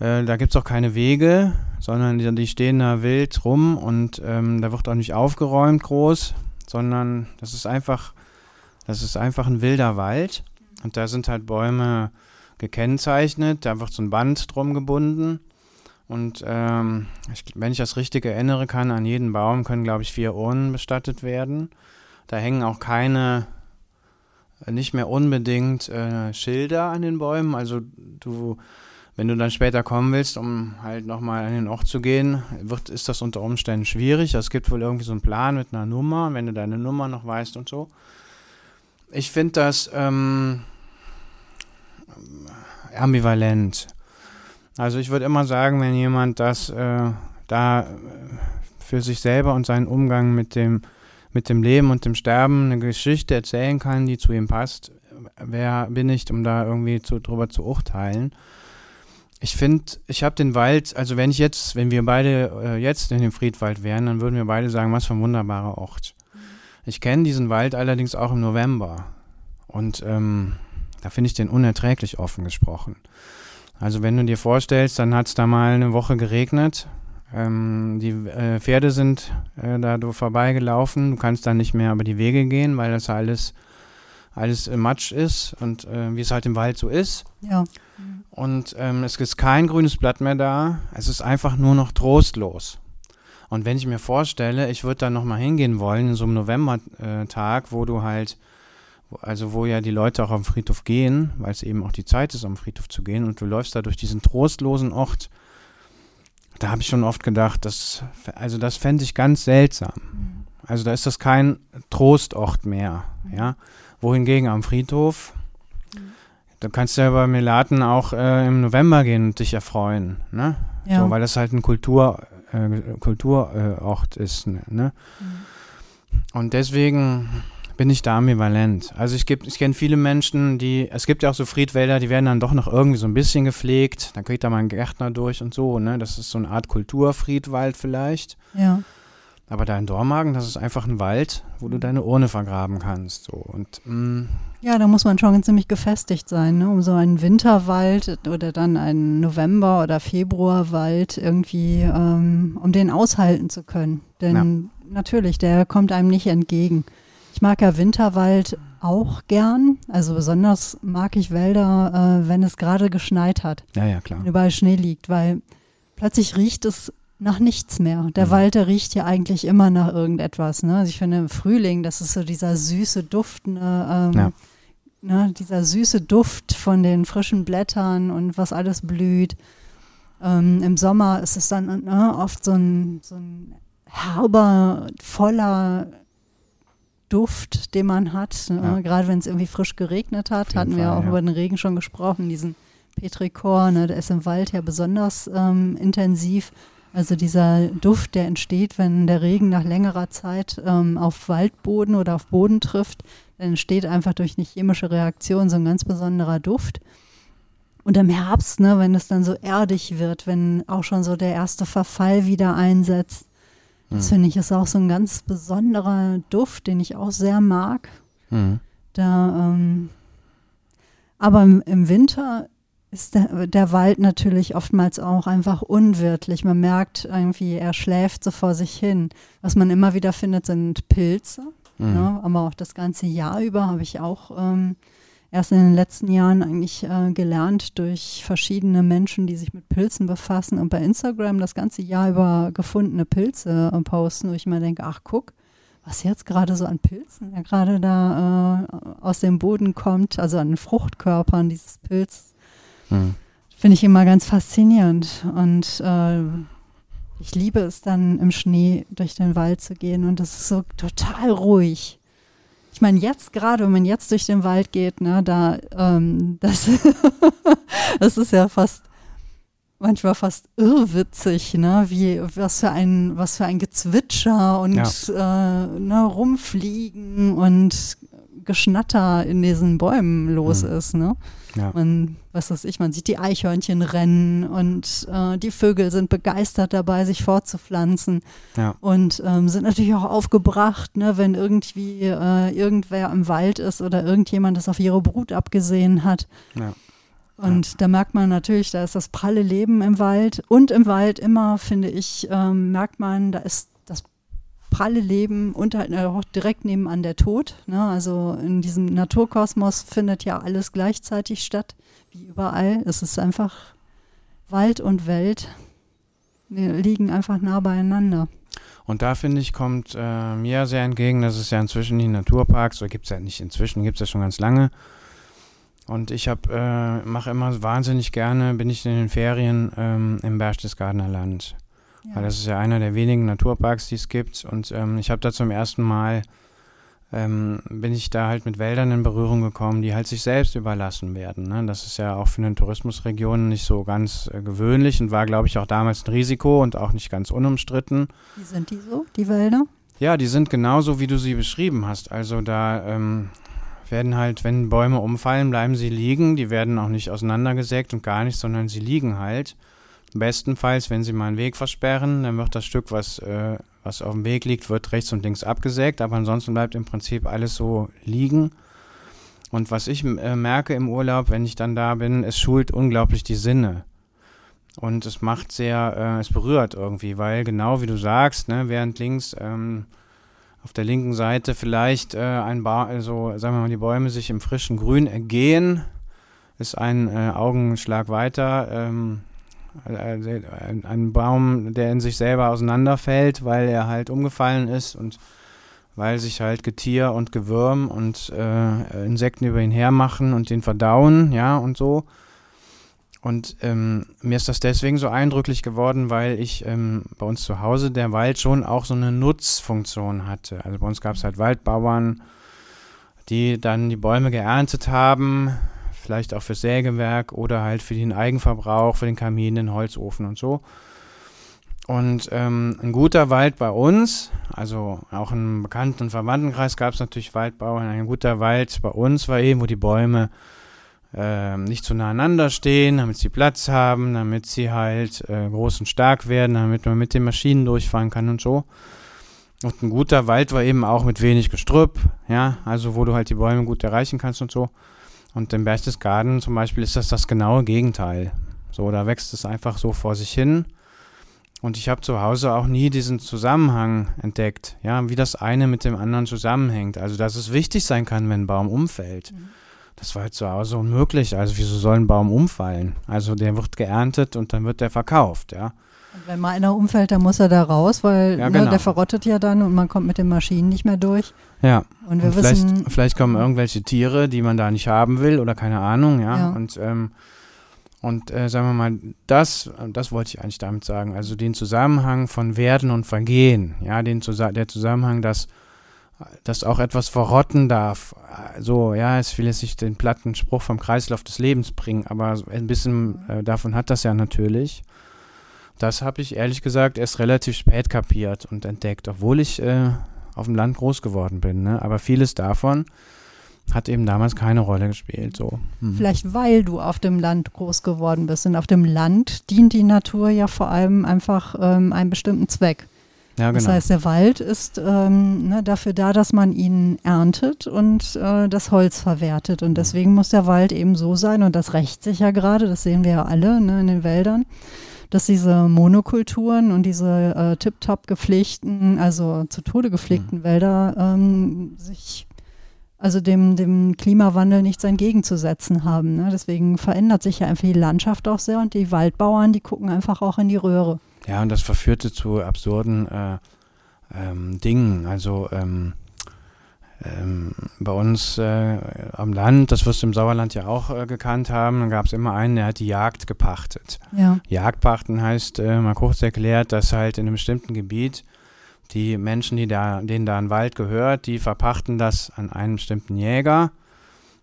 S2: äh, da gibt es auch keine Wege, sondern die, die, stehen da wild rum und ähm, da wird auch nicht aufgeräumt groß sondern das ist einfach, das ist einfach ein wilder Wald und da sind halt Bäume gekennzeichnet, da wird so ein Band drum gebunden. Und ähm, ich, wenn ich das richtig erinnere kann, an jeden Baum können, glaube ich, vier Urnen bestattet werden. Da hängen auch keine, nicht mehr unbedingt äh, Schilder an den Bäumen. Also du wenn du dann später kommen willst, um halt nochmal an den Ort zu gehen, wird, ist das unter Umständen schwierig. Es gibt wohl irgendwie so einen Plan mit einer Nummer, wenn du deine Nummer noch weißt und so. Ich finde das ähm, ambivalent. Also ich würde immer sagen, wenn jemand das äh, da für sich selber und seinen Umgang mit dem, mit dem Leben und dem Sterben eine Geschichte erzählen kann, die zu ihm passt, wer bin ich, um da irgendwie zu, drüber zu urteilen? Ich finde, ich habe den Wald, also wenn ich jetzt, wenn wir beide äh, jetzt in dem Friedwald wären, dann würden wir beide sagen, was für ein wunderbarer Ort. Ich kenne diesen Wald allerdings auch im November. Und ähm, da finde ich den unerträglich offen gesprochen. Also wenn du dir vorstellst, dann hat es da mal eine Woche geregnet. Ähm, die äh, Pferde sind äh, da vorbeigelaufen. Du kannst da nicht mehr über die Wege gehen, weil das alles, alles Matsch ist und äh, wie es halt im Wald so ist.
S1: Ja.
S2: Und ähm, es ist kein grünes Blatt mehr da. Es ist einfach nur noch trostlos. Und wenn ich mir vorstelle, ich würde da nochmal hingehen wollen, in so einem Novembertag, wo du halt, also wo ja die Leute auch am Friedhof gehen, weil es eben auch die Zeit ist, am Friedhof zu gehen, und du läufst da durch diesen trostlosen Ort, da habe ich schon oft gedacht, das, also das fände ich ganz seltsam. Mhm. Also da ist das kein Trostort mehr, ja. Wohingegen am Friedhof, Du kannst ja bei Melaten auch äh, im November gehen und dich erfreuen, ne? Ja. So, weil das halt ein Kultur, äh, Kulturort ist, ne? Mhm. Und deswegen bin ich da ambivalent. Also ich, ich kenne viele Menschen, die, es gibt ja auch so Friedwälder, die werden dann doch noch irgendwie so ein bisschen gepflegt. Dann kriegt da mal ein Gärtner durch und so, ne? Das ist so eine Art Kulturfriedwald vielleicht.
S1: Ja.
S2: Aber da in Dormagen, das ist einfach ein Wald, wo du deine Urne vergraben kannst. So. Und, mh, mm,
S1: ja, da muss man schon ziemlich gefestigt sein, ne? um so einen Winterwald oder dann einen November- oder Februarwald irgendwie, ähm, um den aushalten zu können. Denn ja. natürlich, der kommt einem nicht entgegen. Ich mag ja Winterwald auch gern. Also besonders mag ich Wälder, äh, wenn es gerade geschneit hat.
S2: Ja, ja, klar.
S1: Wenn überall Schnee liegt, weil plötzlich riecht es nach nichts mehr. Der mhm. Wald, der riecht ja eigentlich immer nach irgendetwas. Ne? Also ich finde im Frühling, das ist so dieser süße Duft, ne, ähm, ja. ne, dieser süße Duft von den frischen Blättern und was alles blüht. Ähm, Im Sommer ist es dann ne, oft so ein, so ein herber, voller Duft, den man hat. Ne? Ja. Gerade wenn es irgendwie frisch geregnet hat, hatten wir Fall, auch ja. über den Regen schon gesprochen, diesen Petrichor, ne, der ist im Wald ja besonders ähm, intensiv. Also dieser Duft, der entsteht, wenn der Regen nach längerer Zeit ähm, auf Waldboden oder auf Boden trifft, dann entsteht einfach durch eine chemische Reaktion so ein ganz besonderer Duft. Und im Herbst, ne, wenn es dann so erdig wird, wenn auch schon so der erste Verfall wieder einsetzt, das mhm. finde ich ist auch so ein ganz besonderer Duft, den ich auch sehr mag. Mhm. Da, ähm, aber im, im Winter ist der, der, Wald natürlich oftmals auch einfach unwirtlich. Man merkt irgendwie, er schläft so vor sich hin. Was man immer wieder findet, sind Pilze. Mhm. Ne? Aber auch das ganze Jahr über habe ich auch ähm, erst in den letzten Jahren eigentlich äh, gelernt durch verschiedene Menschen, die sich mit Pilzen befassen und bei Instagram das ganze Jahr über gefundene Pilze äh, posten, wo ich immer denke, ach guck, was jetzt gerade so an Pilzen ja gerade da äh, aus dem Boden kommt, also an den Fruchtkörpern dieses Pilz, hm. finde ich immer ganz faszinierend. Und äh, ich liebe es dann im Schnee durch den Wald zu gehen und das ist so total ruhig. Ich meine, jetzt gerade, wenn man jetzt durch den Wald geht, ne, da, ähm, das, das ist ja fast manchmal fast irrwitzig, ne? Wie was für ein was für ein Gezwitscher und ja. äh, ne, rumfliegen und Geschnatter in diesen Bäumen los mhm. ist, ne? Ja. Man, was weiß ich, man sieht die Eichhörnchen rennen und äh, die Vögel sind begeistert dabei, sich fortzupflanzen ja. und ähm, sind natürlich auch aufgebracht, ne, wenn irgendwie äh, irgendwer im Wald ist oder irgendjemand das auf ihre Brut abgesehen hat. Ja. Und da merkt man natürlich, da ist das pralle Leben im Wald. Und im Wald immer, finde ich, ähm, merkt man, da ist pralle Leben und halt auch direkt nebenan der Tod. Ne? Also in diesem Naturkosmos findet ja alles gleichzeitig statt, wie überall. Es ist einfach Wald und Welt liegen einfach nah beieinander.
S2: Und da finde ich, kommt äh, mir sehr entgegen, dass es ja inzwischen die Naturparks, oder gibt es ja nicht inzwischen, gibt es ja schon ganz lange, und ich äh, mache immer wahnsinnig gerne, bin ich in den Ferien ähm, im Berchtesgadener Land. Ja. Weil das ist ja einer der wenigen Naturparks, die es gibt. Und ähm, ich habe da zum ersten Mal, ähm, bin ich da halt mit Wäldern in Berührung gekommen, die halt sich selbst überlassen werden. Ne? Das ist ja auch für eine Tourismusregion nicht so ganz äh, gewöhnlich und war, glaube ich, auch damals ein Risiko und auch nicht ganz unumstritten.
S1: Wie sind die so, die Wälder?
S2: Ja, die sind genauso, wie du sie beschrieben hast. Also da ähm, werden halt, wenn Bäume umfallen, bleiben sie liegen. Die werden auch nicht auseinandergesägt und gar nicht, sondern sie liegen halt. Bestenfalls, wenn sie mal einen Weg versperren, dann wird das Stück, was, äh, was auf dem Weg liegt, wird rechts und links abgesägt, aber ansonsten bleibt im Prinzip alles so liegen. Und was ich äh, merke im Urlaub, wenn ich dann da bin, es schult unglaublich die Sinne. Und es macht sehr, äh, es berührt irgendwie, weil genau wie du sagst, ne, während links ähm, auf der linken Seite vielleicht äh, ein ba also sagen wir mal, die Bäume sich im frischen Grün ergehen, ist ein äh, Augenschlag weiter. Ähm, äh, ein, ein, Baum, der in sich selber auseinanderfällt, weil er halt umgefallen ist und weil sich halt Getier und Gewürm und äh, Insekten über ihn hermachen und den verdauen, ja, und so. Und ähm, mir ist das deswegen so eindrücklich geworden, weil ich ähm, bei uns zu Hause der Wald schon auch so eine Nutzfunktion hatte. Also bei uns gab es halt Waldbauern, die dann die Bäume geerntet haben, vielleicht auch fürs Sägewerk oder halt für den Eigenverbrauch, für den Kamin, den Holzofen und so. Und ähm, ein guter Wald bei uns, also auch im Bekannten- und Verwandtenkreis gab es natürlich Waldbauern. Ein guter Wald bei uns war eben, wo die Bäume äh, nicht zu naheinander stehen, damit sie Platz haben, damit sie halt äh, groß und stark werden, damit man mit den Maschinen durchfahren kann und so. Und ein guter Wald war eben auch mit wenig Gestrüpp, ja, also wo du halt die Bäume gut erreichen kannst und so. Und im Berchtesgaden zum Beispiel ist das das genaue Gegenteil. So, da wächst es einfach so vor sich hin. Und ich habe zu Hause auch nie diesen Zusammenhang entdeckt, ja, wie das eine mit dem anderen zusammenhängt. Also, dass es wichtig sein kann, wenn ein Baum umfällt. Mhm. Das war halt zu Hause unmöglich. Also wieso soll ein Baum umfallen? Also der wird geerntet und dann wird der verkauft, ja.
S1: Und wenn mal einer umfällt, dann muss er da raus, weil ja, genau. ne, der verrottet ja dann und man kommt mit den Maschinen nicht mehr durch.
S2: Ja. Und wir und vielleicht, wissen, vielleicht kommen irgendwelche Tiere, die man da nicht haben will oder keine Ahnung, ja. ja. Und ähm, und äh, sagen wir mal, das, das wollte ich eigentlich damit sagen. Also den Zusammenhang von Werden und Vergehen, ja, den der Zusammenhang, dass dass auch etwas verrotten darf. So, ja, es will jetzt nicht den platten Spruch vom Kreislauf des Lebens bringen, aber ein bisschen äh, davon hat das ja natürlich. Das habe ich ehrlich gesagt erst relativ spät kapiert und entdeckt, obwohl ich äh, auf dem Land groß geworden bin. Ne? Aber vieles davon hat eben damals keine Rolle gespielt. So.
S1: Hm. Vielleicht weil du auf dem Land groß geworden bist. Und auf dem Land dient die Natur ja vor allem einfach ähm, einem bestimmten Zweck. Ja, genau. Das heißt, der Wald ist ähm, ne, dafür da, dass man ihn erntet und äh, das Holz verwertet. Und deswegen muss der Wald eben so sein, und das rächt sich ja gerade, das sehen wir ja alle ne, in den Wäldern, dass diese Monokulturen und diese äh, tiptop gepflegten, also zu Tode gepflegten mhm. Wälder ähm, sich also dem, dem Klimawandel nichts entgegenzusetzen haben. Ne? Deswegen verändert sich ja einfach die Landschaft auch sehr und die Waldbauern, die gucken einfach auch in die Röhre.
S2: Ja, und das verführte zu absurden äh, ähm, Dingen. Also ähm, ähm, bei uns äh, am Land, das wirst du im Sauerland ja auch äh, gekannt haben, gab es immer einen, der hat die Jagd gepachtet.
S1: Ja.
S2: Jagdpachten heißt, äh, mal kurz erklärt, dass halt in einem bestimmten Gebiet die Menschen, die da, denen da ein Wald gehört, die verpachten das an einen bestimmten Jäger.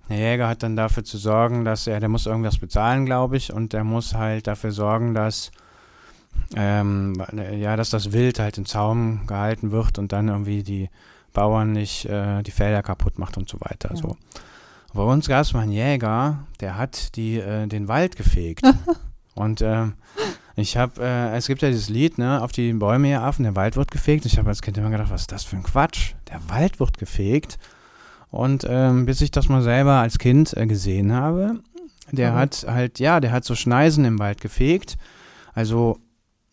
S2: Der Jäger hat dann dafür zu sorgen, dass er, der muss irgendwas bezahlen, glaube ich, und der muss halt dafür sorgen, dass ähm, ja, dass das Wild halt im Zaum gehalten wird und dann irgendwie die Bauern nicht äh, die Felder kaputt macht und so weiter. Ja. So. Bei uns gab es mal einen Jäger, der hat die, äh, den Wald gefegt. und äh, ich habe, äh, es gibt ja dieses Lied, ne, auf die Bäume hier Affen, der Wald wird gefegt. Ich habe als Kind immer gedacht, was ist das für ein Quatsch? Der Wald wird gefegt. Und ähm, bis ich das mal selber als Kind äh, gesehen habe, der mhm. hat halt, ja, der hat so Schneisen im Wald gefegt. Also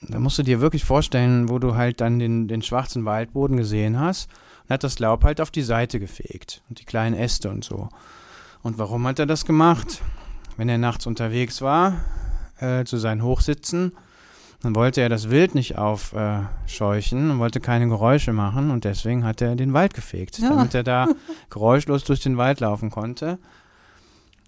S2: da musst du dir wirklich vorstellen, wo du halt dann den, den schwarzen Waldboden gesehen hast und hat das Laub halt auf die Seite gefegt und die kleinen Äste und so. Und warum hat er das gemacht? Wenn er nachts unterwegs war, äh, zu seinen Hochsitzen, dann wollte er das Wild nicht aufscheuchen äh, und wollte keine Geräusche machen und deswegen hat er den Wald gefegt, ja. damit er da geräuschlos durch den Wald laufen konnte.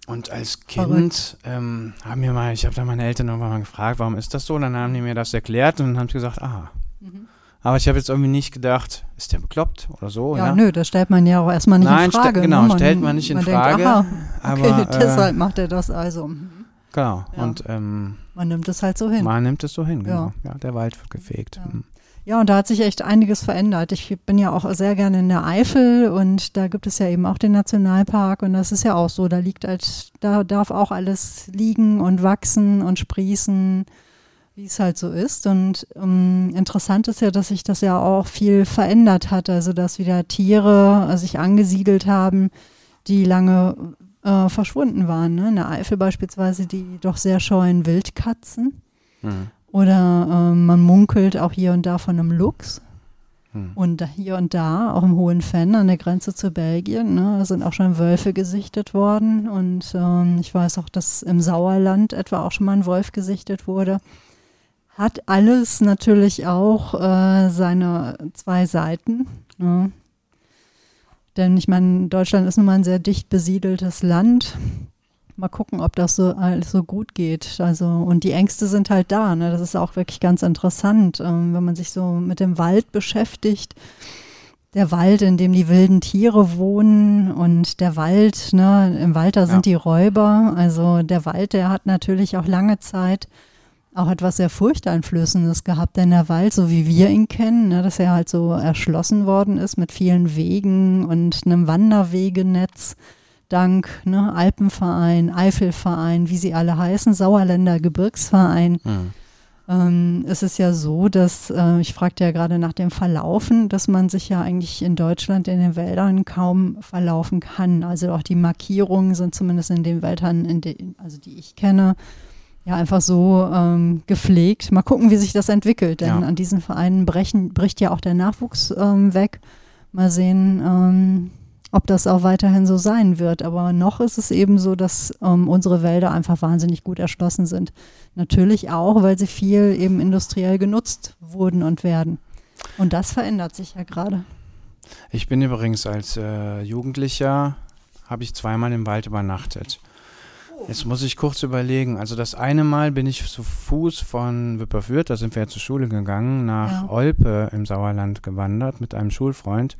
S2: Und als Kind ähm, haben mir mal, ich habe da meine Eltern irgendwann mal gefragt, warum ist das so? Dann haben die mir das erklärt und dann haben sie gesagt, aha. Mhm. Aber ich habe jetzt irgendwie nicht gedacht, ist der bekloppt oder so?
S1: Ja, ja? nö, das stellt man ja auch erstmal nicht
S2: Nein,
S1: in Frage.
S2: Genau, ne? man, stellt man nicht in man Frage. Denkt, aha,
S1: okay, aber, äh, deshalb macht er das also.
S2: Genau, ja. und ähm,
S1: man nimmt es halt so hin.
S2: Man nimmt es so hin, genau. Ja, ja der Wald wird gefegt.
S1: Ja. Mhm. Ja, und da hat sich echt einiges verändert. Ich bin ja auch sehr gerne in der Eifel und da gibt es ja eben auch den Nationalpark und das ist ja auch so. Da liegt halt, da darf auch alles liegen und wachsen und sprießen, wie es halt so ist. Und ähm, interessant ist ja, dass sich das ja auch viel verändert hat. Also dass wieder Tiere äh, sich angesiedelt haben, die lange äh, verschwunden waren. Ne? In der Eifel beispielsweise die doch sehr scheuen Wildkatzen. Mhm. Oder äh, man munkelt auch hier und da von einem Luchs. Hm. Und hier und da, auch im Hohen Fenn an der Grenze zu Belgien, ne, sind auch schon Wölfe gesichtet worden. Und ähm, ich weiß auch, dass im Sauerland etwa auch schon mal ein Wolf gesichtet wurde. Hat alles natürlich auch äh, seine zwei Seiten. Ne? Denn ich meine, Deutschland ist nun mal ein sehr dicht besiedeltes Land mal gucken, ob das so alles so gut geht. Also, und die Ängste sind halt da. Ne? Das ist auch wirklich ganz interessant, ähm, wenn man sich so mit dem Wald beschäftigt. Der Wald, in dem die wilden Tiere wohnen und der Wald, ne, im Wald, da sind ja. die Räuber. Also der Wald, der hat natürlich auch lange Zeit auch etwas sehr Furchteinflößendes gehabt, denn der Wald, so wie wir ihn kennen, ne, dass er halt so erschlossen worden ist mit vielen Wegen und einem Wanderwegenetz, dank ne, Alpenverein, Eifelverein, wie sie alle heißen, Sauerländer Gebirgsverein. Mhm. Ähm, es ist ja so, dass, äh, ich fragte ja gerade nach dem Verlaufen, dass man sich ja eigentlich in Deutschland in den Wäldern kaum verlaufen kann. Also auch die Markierungen sind zumindest in den Wäldern, in den, also die ich kenne, ja einfach so ähm, gepflegt. Mal gucken, wie sich das entwickelt, denn ja. an diesen Vereinen brechen, bricht ja auch der Nachwuchs ähm, weg. Mal sehen, ähm, ob das auch weiterhin so sein wird. Aber noch ist es eben so, dass ähm, unsere Wälder einfach wahnsinnig gut erschlossen sind. Natürlich auch, weil sie viel eben industriell genutzt wurden und werden. Und das verändert sich ja gerade.
S2: Ich bin übrigens als äh, Jugendlicher, habe ich zweimal im Wald übernachtet. Jetzt muss ich kurz überlegen. Also das eine Mal bin ich zu Fuß von Wipperfürth, da sind wir ja zur Schule gegangen, nach ja. Olpe im Sauerland gewandert mit einem Schulfreund.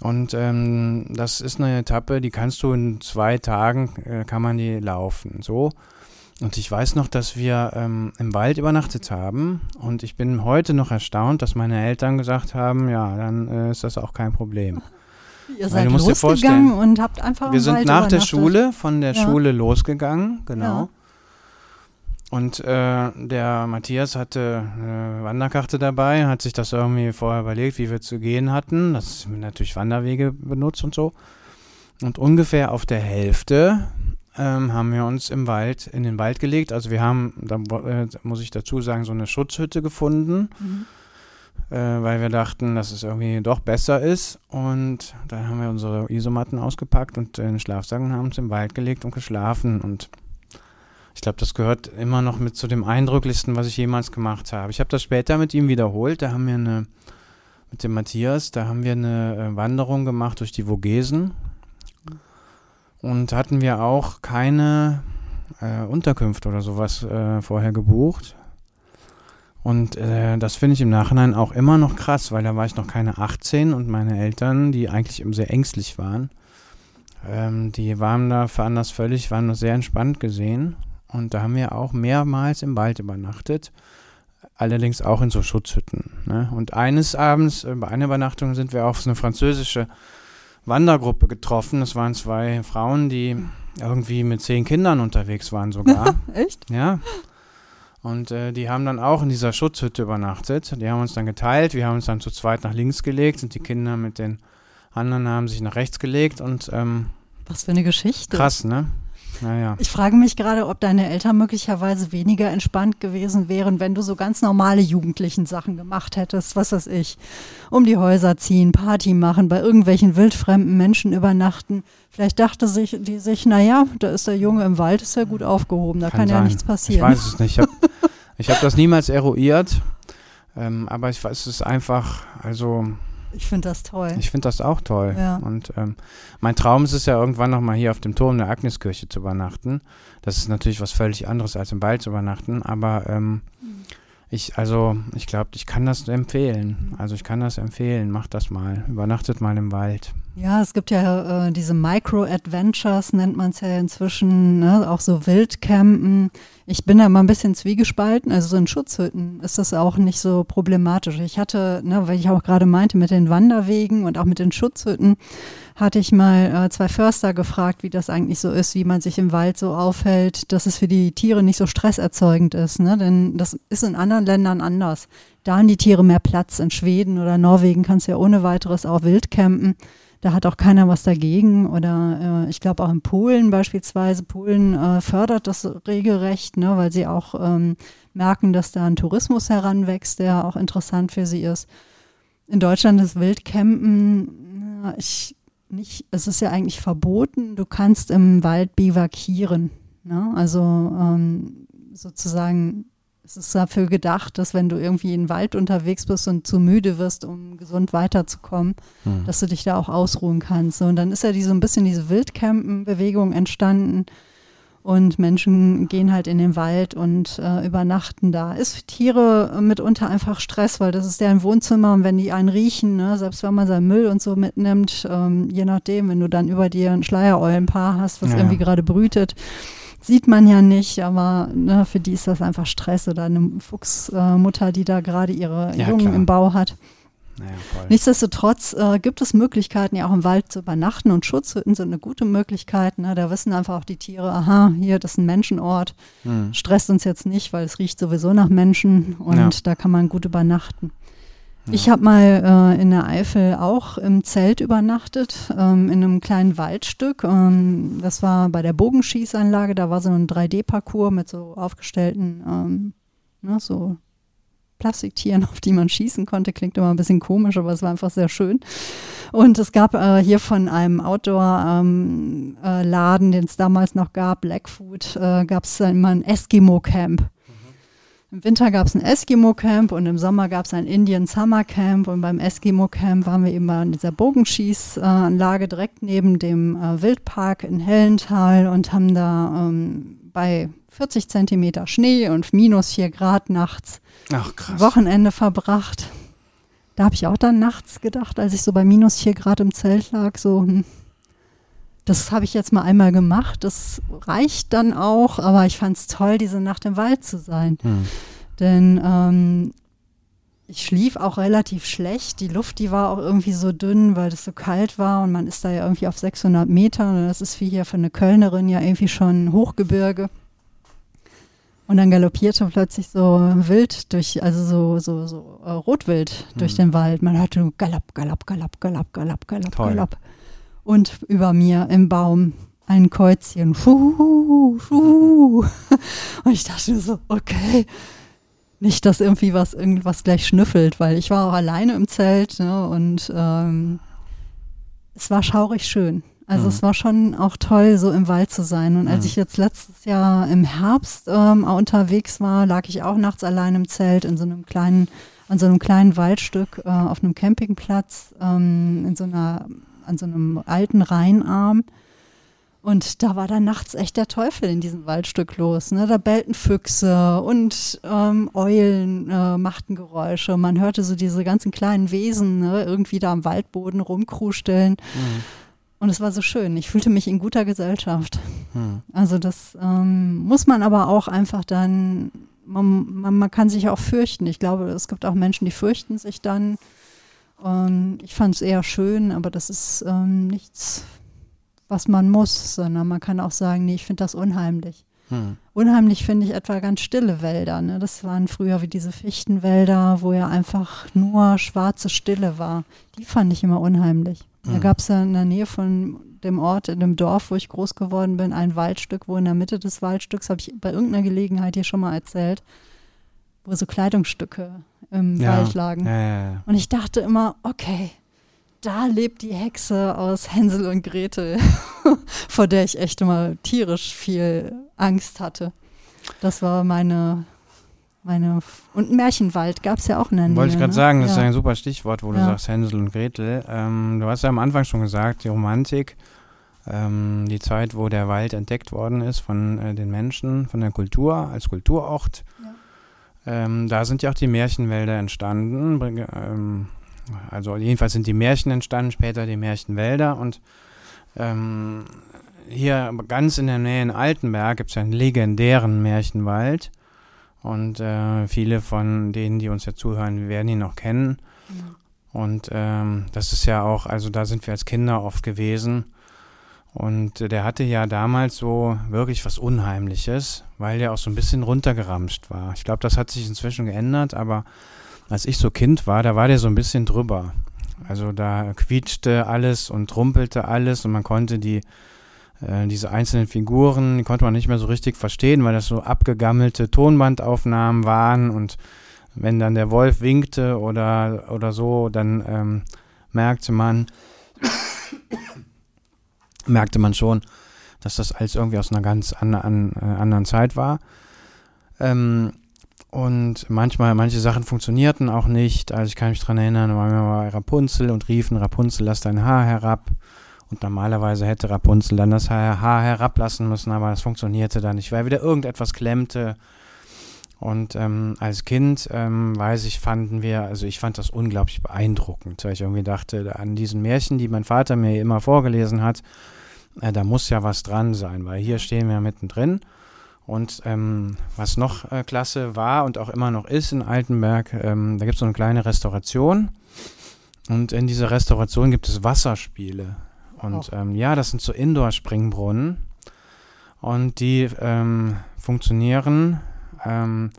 S2: Und ähm, das ist eine Etappe, die kannst du in zwei Tagen, äh, kann man die laufen. So. Und ich weiß noch, dass wir ähm, im Wald übernachtet haben. Und ich bin heute noch erstaunt, dass meine Eltern gesagt haben, ja, dann äh, ist das auch kein Problem.
S1: Ihr seid losgegangen und habt einfach
S2: Wir sind nach der Schule, von der ja. Schule losgegangen, genau. Ja. Und äh, der Matthias hatte eine Wanderkarte dabei, hat sich das irgendwie vorher überlegt, wie wir zu gehen hatten. Das sind natürlich Wanderwege benutzt und so. Und ungefähr auf der Hälfte ähm, haben wir uns im Wald, in den Wald gelegt. Also wir haben, da äh, muss ich dazu sagen, so eine Schutzhütte gefunden, mhm. Äh, weil wir dachten, dass es irgendwie doch besser ist. Und da haben wir unsere Isomatten ausgepackt und den Schlafsack und haben uns im Wald gelegt und geschlafen. Und ich glaube, das gehört immer noch mit zu dem eindrücklichsten, was ich jemals gemacht habe. Ich habe das später mit ihm wiederholt. Da haben wir eine mit dem Matthias, da haben wir eine äh, Wanderung gemacht durch die Vogesen und hatten wir auch keine äh, Unterkünfte oder sowas äh, vorher gebucht. Und äh, das finde ich im Nachhinein auch immer noch krass, weil da war ich noch keine 18 und meine Eltern, die eigentlich sehr ängstlich waren, ähm, die waren da für anders völlig, waren noch sehr entspannt gesehen. Und da haben wir auch mehrmals im Wald übernachtet, allerdings auch in so Schutzhütten. Ne? Und eines Abends, äh, bei einer Übernachtung, sind wir auf so eine französische Wandergruppe getroffen. Das waren zwei Frauen, die irgendwie mit zehn Kindern unterwegs waren sogar.
S1: Echt?
S2: Ja. Und äh, die haben dann auch in dieser Schutzhütte übernachtet. Die haben uns dann geteilt. Wir haben uns dann zu zweit nach links gelegt und die Kinder mit den anderen haben sich nach rechts gelegt und ähm,
S1: was für eine Geschichte.
S2: Krass, ne? Naja.
S1: Ich frage mich gerade, ob deine Eltern möglicherweise weniger entspannt gewesen wären, wenn du so ganz normale jugendlichen Sachen gemacht hättest, was weiß ich, um die Häuser ziehen, Party machen, bei irgendwelchen wildfremden Menschen übernachten. Vielleicht dachte sich, die sich, naja, da ist der Junge im Wald, ist ja gut aufgehoben, da kann, kann ja nichts passieren.
S2: Ich weiß es nicht. Ich habe hab das niemals eruiert, ähm, aber ich weiß, es ist einfach, also
S1: ich finde das toll.
S2: Ich finde das auch toll.
S1: Ja.
S2: Und ähm, mein Traum ist es ja irgendwann nochmal hier auf dem Turm der Agneskirche zu übernachten. Das ist natürlich was völlig anderes als im Wald zu übernachten, aber ähm, mhm. ich, also, ich glaube, ich kann das empfehlen. Also ich kann das empfehlen. Macht das mal. Übernachtet mal im Wald.
S1: Ja, es gibt ja äh, diese Micro-Adventures, nennt man es ja inzwischen, ne? auch so Wildcampen. Ich bin da mal ein bisschen zwiegespalten. Also so in Schutzhütten ist das auch nicht so problematisch. Ich hatte, ne, weil ich auch gerade meinte, mit den Wanderwegen und auch mit den Schutzhütten, hatte ich mal äh, zwei Förster gefragt, wie das eigentlich so ist, wie man sich im Wald so aufhält, dass es für die Tiere nicht so stresserzeugend ist. Ne? Denn das ist in anderen Ländern anders. Da haben die Tiere mehr Platz. In Schweden oder Norwegen kannst du ja ohne weiteres auch wild campen. Da hat auch keiner was dagegen. Oder äh, ich glaube auch in Polen beispielsweise. Polen äh, fördert das regelrecht, ne, weil sie auch ähm, merken, dass da ein Tourismus heranwächst, der auch interessant für sie ist. In Deutschland ist Wildcampen, ich nicht, es ist ja eigentlich verboten. Du kannst im Wald bivakieren. Ne? Also ähm, sozusagen es ist dafür gedacht, dass wenn du irgendwie in den Wald unterwegs bist und zu müde wirst, um gesund weiterzukommen, mhm. dass du dich da auch ausruhen kannst. Und dann ist ja die, so ein bisschen diese Wildcampen-Bewegung entstanden. Und Menschen gehen halt in den Wald und äh, übernachten da. Ist für Tiere mitunter einfach Stress, weil das ist deren Wohnzimmer und wenn die einen riechen, ne, selbst wenn man seinen Müll und so mitnimmt, ähm, je nachdem, wenn du dann über dir ein Schleiereulenpaar hast, was ja. irgendwie gerade brütet, sieht man ja nicht, aber ne, für die ist das einfach Stress oder eine Fuchsmutter, äh, die da gerade ihre ja, Jungen klar. im Bau hat. Naja, Nichtsdestotrotz äh, gibt es Möglichkeiten, ja auch im Wald zu übernachten und Schutzhütten sind eine gute Möglichkeit. Ne? Da wissen einfach auch die Tiere, aha, hier, das ist ein Menschenort, hm. stresst uns jetzt nicht, weil es riecht sowieso nach Menschen und ja. da kann man gut übernachten. Ich habe mal äh, in der Eifel auch im Zelt übernachtet, ähm, in einem kleinen Waldstück. Ähm, das war bei der Bogenschießanlage, da war so ein 3D-Parcours mit so aufgestellten, ähm, ne, so Plastiktieren, auf die man schießen konnte. Klingt immer ein bisschen komisch, aber es war einfach sehr schön. Und es gab äh, hier von einem Outdoor-Laden, ähm, äh, den es damals noch gab, Blackfoot, äh, gab es immer ein Eskimo-Camp. Im Winter gab es ein Eskimo-Camp und im Sommer gab es ein Indian Summer Camp. Und beim Eskimo-Camp waren wir eben in dieser Bogenschießanlage direkt neben dem äh, Wildpark in Hellental und haben da ähm, bei 40 Zentimeter Schnee und minus 4 Grad nachts
S2: Ach,
S1: Wochenende verbracht. Da habe ich auch dann nachts gedacht, als ich so bei minus 4 Grad im Zelt lag, so, hm, das habe ich jetzt mal einmal gemacht. Das reicht dann auch, aber ich fand es toll, diese Nacht im Wald zu sein. Mhm. Denn ähm, ich schlief auch relativ schlecht. Die Luft, die war auch irgendwie so dünn, weil es so kalt war und man ist da ja irgendwie auf 600 Metern und das ist wie hier für eine Kölnerin ja irgendwie schon Hochgebirge. Und dann galoppierte plötzlich so wild durch, also so, so, so äh, Rotwild durch mhm. den Wald. Man hörte Galopp, Galopp, Galopp, Galopp, Galopp, Galopp, Galopp und über mir im Baum ein Käuzchen. Schuh, schuh. Und ich dachte so, okay, nicht, dass irgendwie was irgendwas gleich schnüffelt, weil ich war auch alleine im Zelt ne, und ähm, es war schaurig schön. Also mhm. es war schon auch toll, so im Wald zu sein. Und als mhm. ich jetzt letztes Jahr im Herbst ähm, unterwegs war, lag ich auch nachts allein im Zelt in so einem kleinen an so einem kleinen Waldstück äh, auf einem Campingplatz ähm, in so einer, an so einem alten Rheinarm. Und da war dann nachts echt der Teufel in diesem Waldstück los. Ne? Da bellten Füchse und ähm, Eulen äh, machten Geräusche. Man hörte so diese ganzen kleinen Wesen ne? irgendwie da am Waldboden rumkrusteln. Mhm. Und es war so schön. Ich fühlte mich in guter Gesellschaft. Mhm. Also das ähm, muss man aber auch einfach dann, man, man, man, kann sich auch fürchten. Ich glaube, es gibt auch Menschen, die fürchten sich dann. Und ich fand es eher schön, aber das ist ähm, nichts was man muss, sondern man kann auch sagen, nee, ich finde das unheimlich. Hm. Unheimlich finde ich etwa ganz stille Wälder. Ne? Das waren früher wie diese Fichtenwälder, wo ja einfach nur schwarze Stille war. Die fand ich immer unheimlich. Hm. Da gab es ja in der Nähe von dem Ort, in dem Dorf, wo ich groß geworden bin, ein Waldstück, wo in der Mitte des Waldstücks, habe ich bei irgendeiner Gelegenheit hier schon mal erzählt, wo so Kleidungsstücke im ja. Wald lagen. Ja, Und ich dachte immer, okay, da lebt die Hexe aus Hänsel und Gretel, vor der ich echt immer tierisch viel Angst hatte. Das war meine, meine und Märchenwald gab es ja auch in der Nähe.
S2: Wollte ich gerade ne? sagen, das ja. ist ein super Stichwort, wo ja. du sagst Hänsel und Gretel. Ähm, du hast ja am Anfang schon gesagt, die Romantik, ähm, die Zeit, wo der Wald entdeckt worden ist von äh, den Menschen, von der Kultur als Kulturort. Ja. Ähm, da sind ja auch die Märchenwälder entstanden. Ähm, also jedenfalls sind die Märchen entstanden, später die Märchenwälder und ähm, hier ganz in der Nähe in Altenberg gibt es einen legendären Märchenwald und äh, viele von denen, die uns ja zuhören, werden ihn noch kennen. Mhm. Und ähm, das ist ja auch, also da sind wir als Kinder oft gewesen. Und der hatte ja damals so wirklich was Unheimliches, weil der auch so ein bisschen runtergeramscht war. Ich glaube, das hat sich inzwischen geändert, aber als ich so Kind war, da war der so ein bisschen drüber. Also da quietschte alles und trumpelte alles und man konnte die äh, diese einzelnen Figuren, die konnte man nicht mehr so richtig verstehen, weil das so abgegammelte Tonbandaufnahmen waren und wenn dann der Wolf winkte oder, oder so, dann ähm, merkte man, merkte man schon, dass das alles irgendwie aus einer ganz an, an, äh, anderen Zeit war. Ähm, und manchmal, manche Sachen funktionierten auch nicht. Also ich kann mich daran erinnern, da waren wir bei Rapunzel und riefen, Rapunzel, lass dein Haar herab. Und normalerweise hätte Rapunzel dann das Haar herablassen müssen, aber das funktionierte dann nicht, weil wieder irgendetwas klemmte. Und ähm, als Kind, ähm, weiß ich, fanden wir, also ich fand das unglaublich beeindruckend, weil ich irgendwie dachte, an diesen Märchen, die mein Vater mir immer vorgelesen hat, äh, da muss ja was dran sein, weil hier stehen wir mittendrin. Und ähm, was noch äh, klasse war und auch immer noch ist in Altenberg, ähm, da gibt es so eine kleine Restauration. Und in dieser Restauration gibt es Wasserspiele. Und oh. ähm, ja, das sind so Indoor-Springbrunnen. Und die ähm, funktionieren. Ähm,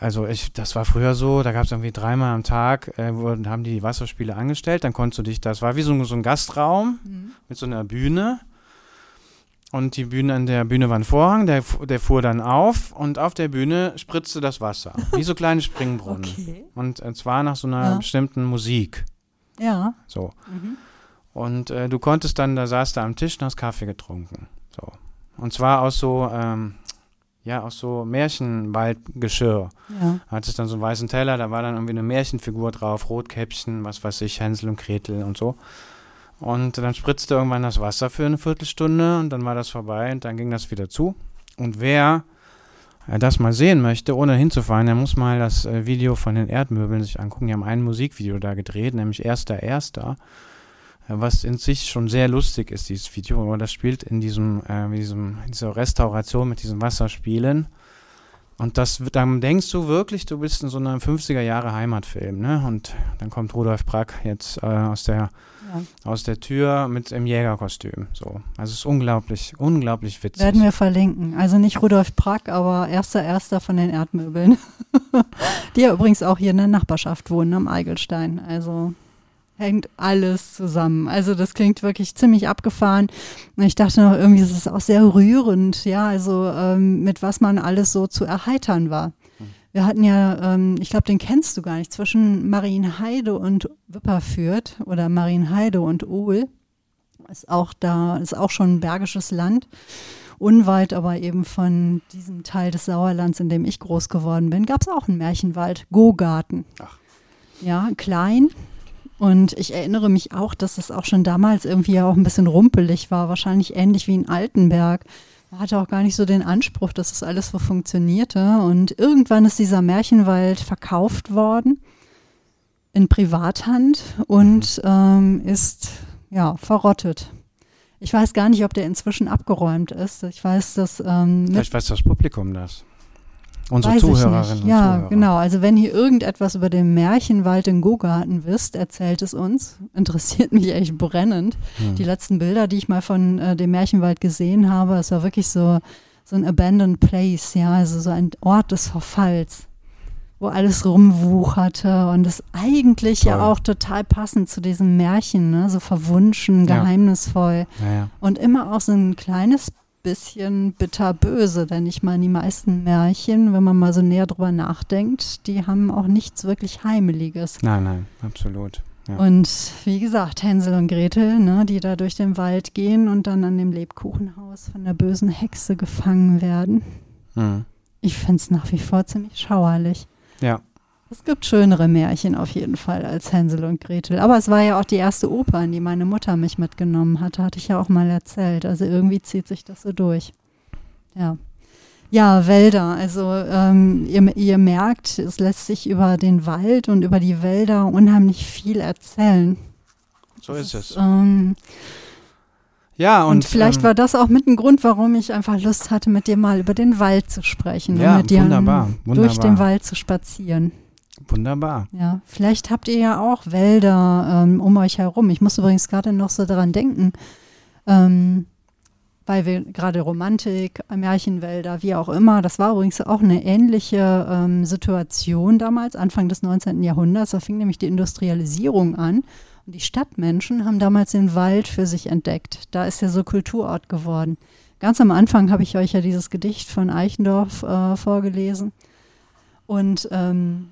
S2: also ich, das war früher so, da gab es irgendwie dreimal am Tag, äh, wurden, haben die Wasserspiele angestellt, dann konntest du dich, das war wie so, so ein Gastraum mhm. mit so einer Bühne und die Bühne, an der Bühne war ein Vorhang, der, der fuhr dann auf und auf der Bühne spritzte das Wasser. Wie so kleine Springbrunnen. Okay. Und äh, zwar nach so einer ja. bestimmten Musik.
S1: Ja.
S2: So. Mhm. Und äh, du konntest dann, da saß da am Tisch und hast Kaffee getrunken. So. Und zwar aus so, ähm, ja, aus so Märchenwaldgeschirr. Ja. Hattest dann so einen weißen Teller, da war dann irgendwie eine Märchenfigur drauf, Rotkäppchen, was weiß ich, Hänsel und Gretel und so. Und dann spritzte irgendwann das Wasser für eine Viertelstunde und dann war das vorbei und dann ging das wieder zu. Und wer äh, das mal sehen möchte, ohne hinzufahren, der muss mal das äh, Video von den Erdmöbeln sich angucken. Die haben ein Musikvideo da gedreht, nämlich Erster Erster, was in sich schon sehr lustig ist, dieses Video. Aber das spielt in diesem, äh, diesem, dieser Restauration mit diesen Wasserspielen. Und das, dann denkst du wirklich, du bist in so einem 50er Jahre Heimatfilm, ne? Und dann kommt Rudolf Brack jetzt äh, aus der ja. aus der Tür mit im Jägerkostüm. So, also es ist unglaublich, unglaublich witzig.
S1: Werden wir verlinken. Also nicht Rudolf Brack, aber erster erster von den Erdmöbeln, die ja übrigens auch hier in der Nachbarschaft wohnen am Eigelstein. Also hängt alles zusammen. Also das klingt wirklich ziemlich abgefahren. Ich dachte noch, irgendwie ist es auch sehr rührend, ja, also ähm, mit was man alles so zu erheitern war. Wir hatten ja, ähm, ich glaube, den kennst du gar nicht, zwischen Marienheide und Wipperfürth oder Marienheide und Ohl. Ist auch da, ist auch schon ein bergisches Land. unweit aber eben von diesem Teil des Sauerlands, in dem ich groß geworden bin, gab es auch einen Märchenwald, Gogarten. Ja, klein. Und ich erinnere mich auch, dass es auch schon damals irgendwie auch ein bisschen rumpelig war, wahrscheinlich ähnlich wie in Altenberg. Man hatte auch gar nicht so den Anspruch, dass das alles so funktionierte. Und irgendwann ist dieser Märchenwald verkauft worden in Privathand und ähm, ist ja verrottet. Ich weiß gar nicht, ob der inzwischen abgeräumt ist. Ich weiß, dass ähm,
S2: Vielleicht weiß das Publikum das. Unsere
S1: Weiß
S2: Zuhörerinnen
S1: nicht.
S2: und
S1: Ja,
S2: Zuhörer.
S1: genau. Also wenn ihr irgendetwas über den Märchenwald in Gogarten wisst, erzählt es uns. Interessiert mich echt brennend.
S2: Hm.
S1: Die letzten Bilder, die ich mal von äh, dem Märchenwald gesehen habe, es war wirklich so, so ein abandoned place, ja, also so ein Ort des Verfalls, wo alles rumwucherte und das eigentlich ja
S2: Toll.
S1: auch total passend zu diesem Märchen, ne? so verwunschen,
S2: Ja.
S1: geheimnisvoll.
S2: Ja, ja.
S1: Und immer auch so ein kleines bisschen bitterböse, denn ich meine, die meisten Märchen, wenn man mal so näher drüber nachdenkt, die haben auch nichts wirklich Heimeliges.
S2: Nein, nein, absolut. Ja.
S1: Und wie gesagt, Hänsel und Gretel, ne, die da durch den Wald gehen und dann an dem Lebkuchenhaus von der bösen Hexe gefangen werden.
S2: Hm.
S1: Ich finde es nach wie vor ziemlich schauerlich.
S2: Ja.
S1: Es gibt schönere Märchen auf jeden Fall als Hänsel und Gretel. Aber es war ja auch die erste Oper, in die meine Mutter mich mitgenommen hatte, hatte ich ja auch mal erzählt. Also irgendwie zieht sich das so durch. Ja. Ja, Wälder. Also ähm, ihr, ihr merkt, es lässt sich über den Wald und über die Wälder unheimlich viel erzählen.
S2: So ist es.
S1: Ähm,
S2: Ja,
S1: und,
S2: und,
S1: vielleicht
S2: ähm,
S1: war das auch mit ein Grund, warum ich einfach Lust hatte, mit dir mal über den Wald zu sprechen.
S2: Ja,
S1: und mit dir
S2: wunderbar,
S1: durch
S2: wunderbar.
S1: den Wald zu spazieren.
S2: Wunderbar.
S1: Ja, vielleicht habt ihr ja auch Wälder ähm, um euch herum. Ich muss übrigens gerade noch so daran denken, ähm, weil wir gerade Romantik, Märchenwälder, wie auch immer, das war übrigens auch eine ähnliche ähm, Situation damals, Anfang des 19. Jahrhunderts. Da fing nämlich die Industrialisierung an. Und die Stadtmenschen haben damals den Wald für sich entdeckt. Da ist er so Kulturort geworden. Ganz am Anfang habe ich euch ja dieses Gedicht von Eichendorff äh, vorgelesen. Und ähm,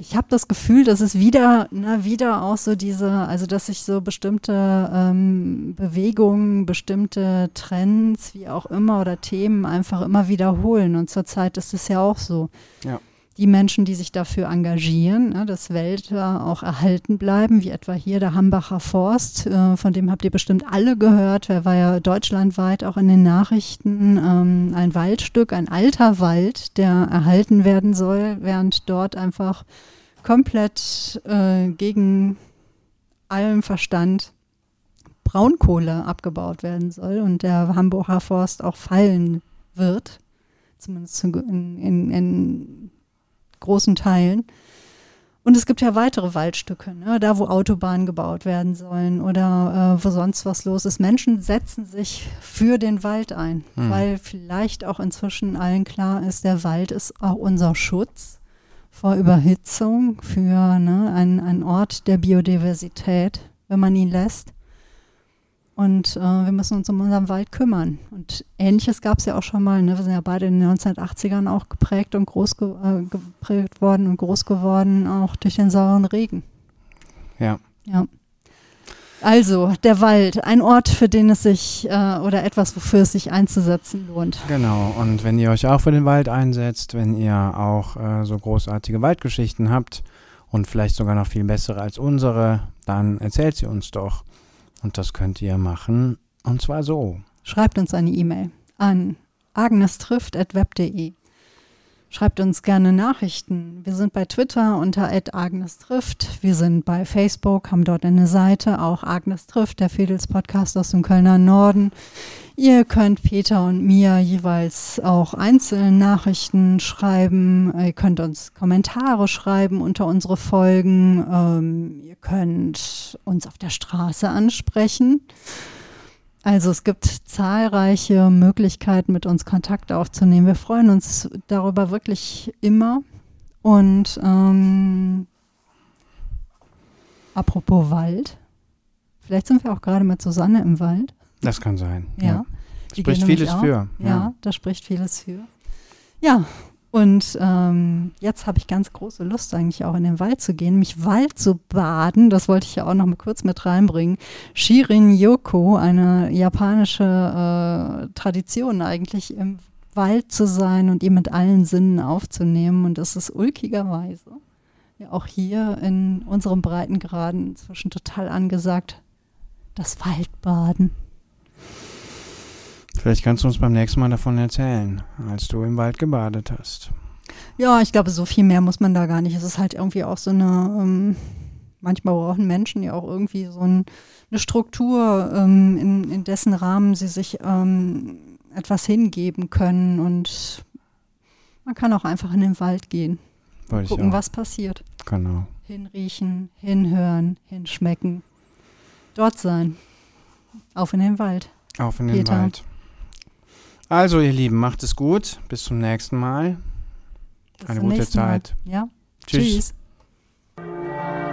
S1: ich habe das Gefühl, dass es wieder, na, wieder auch so diese, also dass sich so bestimmte ähm, Bewegungen, bestimmte Trends, wie auch immer, oder Themen einfach immer wiederholen. Und zurzeit ist es ja auch so.
S2: Ja.
S1: Die Menschen, die sich dafür engagieren, ne, dass Wälder auch erhalten bleiben, wie etwa hier der Hambacher Forst, äh, von dem habt ihr bestimmt alle gehört, der war ja deutschlandweit auch in den Nachrichten ähm, ein Waldstück, ein alter Wald, der erhalten werden soll, während dort einfach komplett äh, gegen allen Verstand Braunkohle abgebaut werden soll und der Hamburger Forst auch fallen wird, zumindest zu- in, in, in großen Teilen. Und es gibt ja weitere Waldstücke, ne? da wo Autobahnen gebaut werden sollen oder äh, wo sonst was los ist. Menschen setzen sich für den Wald ein,
S2: Hm.
S1: weil vielleicht auch inzwischen allen klar ist, der Wald ist auch unser Schutz vor Überhitzung, für ne, ein, ein Ort der Biodiversität, wenn man ihn lässt. Und äh, wir müssen uns um unseren Wald kümmern. Und ähnliches gab es ja auch schon mal. Ne? Wir sind ja beide in den 1980ern auch geprägt und groß ge äh, geprägt worden und groß geworden, auch durch den sauren Regen.
S2: Ja.
S1: Ja. Also, der Wald, ein Ort, für den es sich äh, oder etwas, wofür es sich einzusetzen lohnt.
S2: Genau, und wenn ihr euch auch für den Wald einsetzt, wenn ihr auch äh, so großartige Waldgeschichten habt und vielleicht sogar noch viel bessere als unsere, dann erzählt sie uns doch. Und das könnt ihr machen, und zwar so.
S1: Schreibt uns eine E-Mail an agnestrifft.web.de. Schreibt uns gerne Nachrichten. Wir sind bei Twitter unter @agnestrifft. Wir sind bei Facebook, haben dort eine Seite, auch Agnes trifft, der Fedels Podcast aus dem Kölner Norden. Ihr könnt Peter und mir jeweils auch einzelne Nachrichten schreiben. Ihr könnt uns Kommentare schreiben unter unsere Folgen. Ähm, ihr könnt uns auf der Straße ansprechen. Also es gibt zahlreiche Möglichkeiten, mit uns Kontakt aufzunehmen. Wir freuen uns darüber wirklich immer. Und ähm, apropos Wald, vielleicht sind wir auch gerade mit Susanne im Wald.
S2: Das kann sein.
S1: Ja.
S2: Das
S1: Die
S2: spricht vieles
S1: auch.
S2: für.
S1: Ja, da spricht vieles für. Ja, Und ähm, jetzt habe ich ganz große Lust eigentlich auch in den Wald zu gehen, mich Wald zu baden. Das wollte ich ja auch noch mal kurz mit reinbringen. Shirin Yoko, eine japanische äh, Tradition eigentlich im Wald zu sein und ihn mit allen Sinnen aufzunehmen. Und das ist ulkigerweise ja auch hier in unserem Breitengraden inzwischen total angesagt, das Waldbaden.
S2: Vielleicht kannst du uns beim nächsten Mal davon erzählen, als du im Wald gebadet hast.
S1: Ja, ich glaube, so viel mehr muss man da gar nicht. Es ist halt irgendwie auch so eine, ähm, manchmal brauchen Menschen ja auch irgendwie so ein, eine Struktur, ähm, in, in, dessen Rahmen sie sich ähm, etwas hingeben können. Und man kann auch einfach in den Wald gehen.
S2: Wollte
S1: gucken, was passiert.
S2: Genau.
S1: Hinriechen, hinhören, hinschmecken. Dort sein. Auf in den Wald.
S2: Auf in den Peter. Wald. Also, ihr Lieben, macht es gut. Bis zum nächsten Mal. Bis Eine gute Zeit.
S1: Ja.
S2: Tschüss. Tschüss.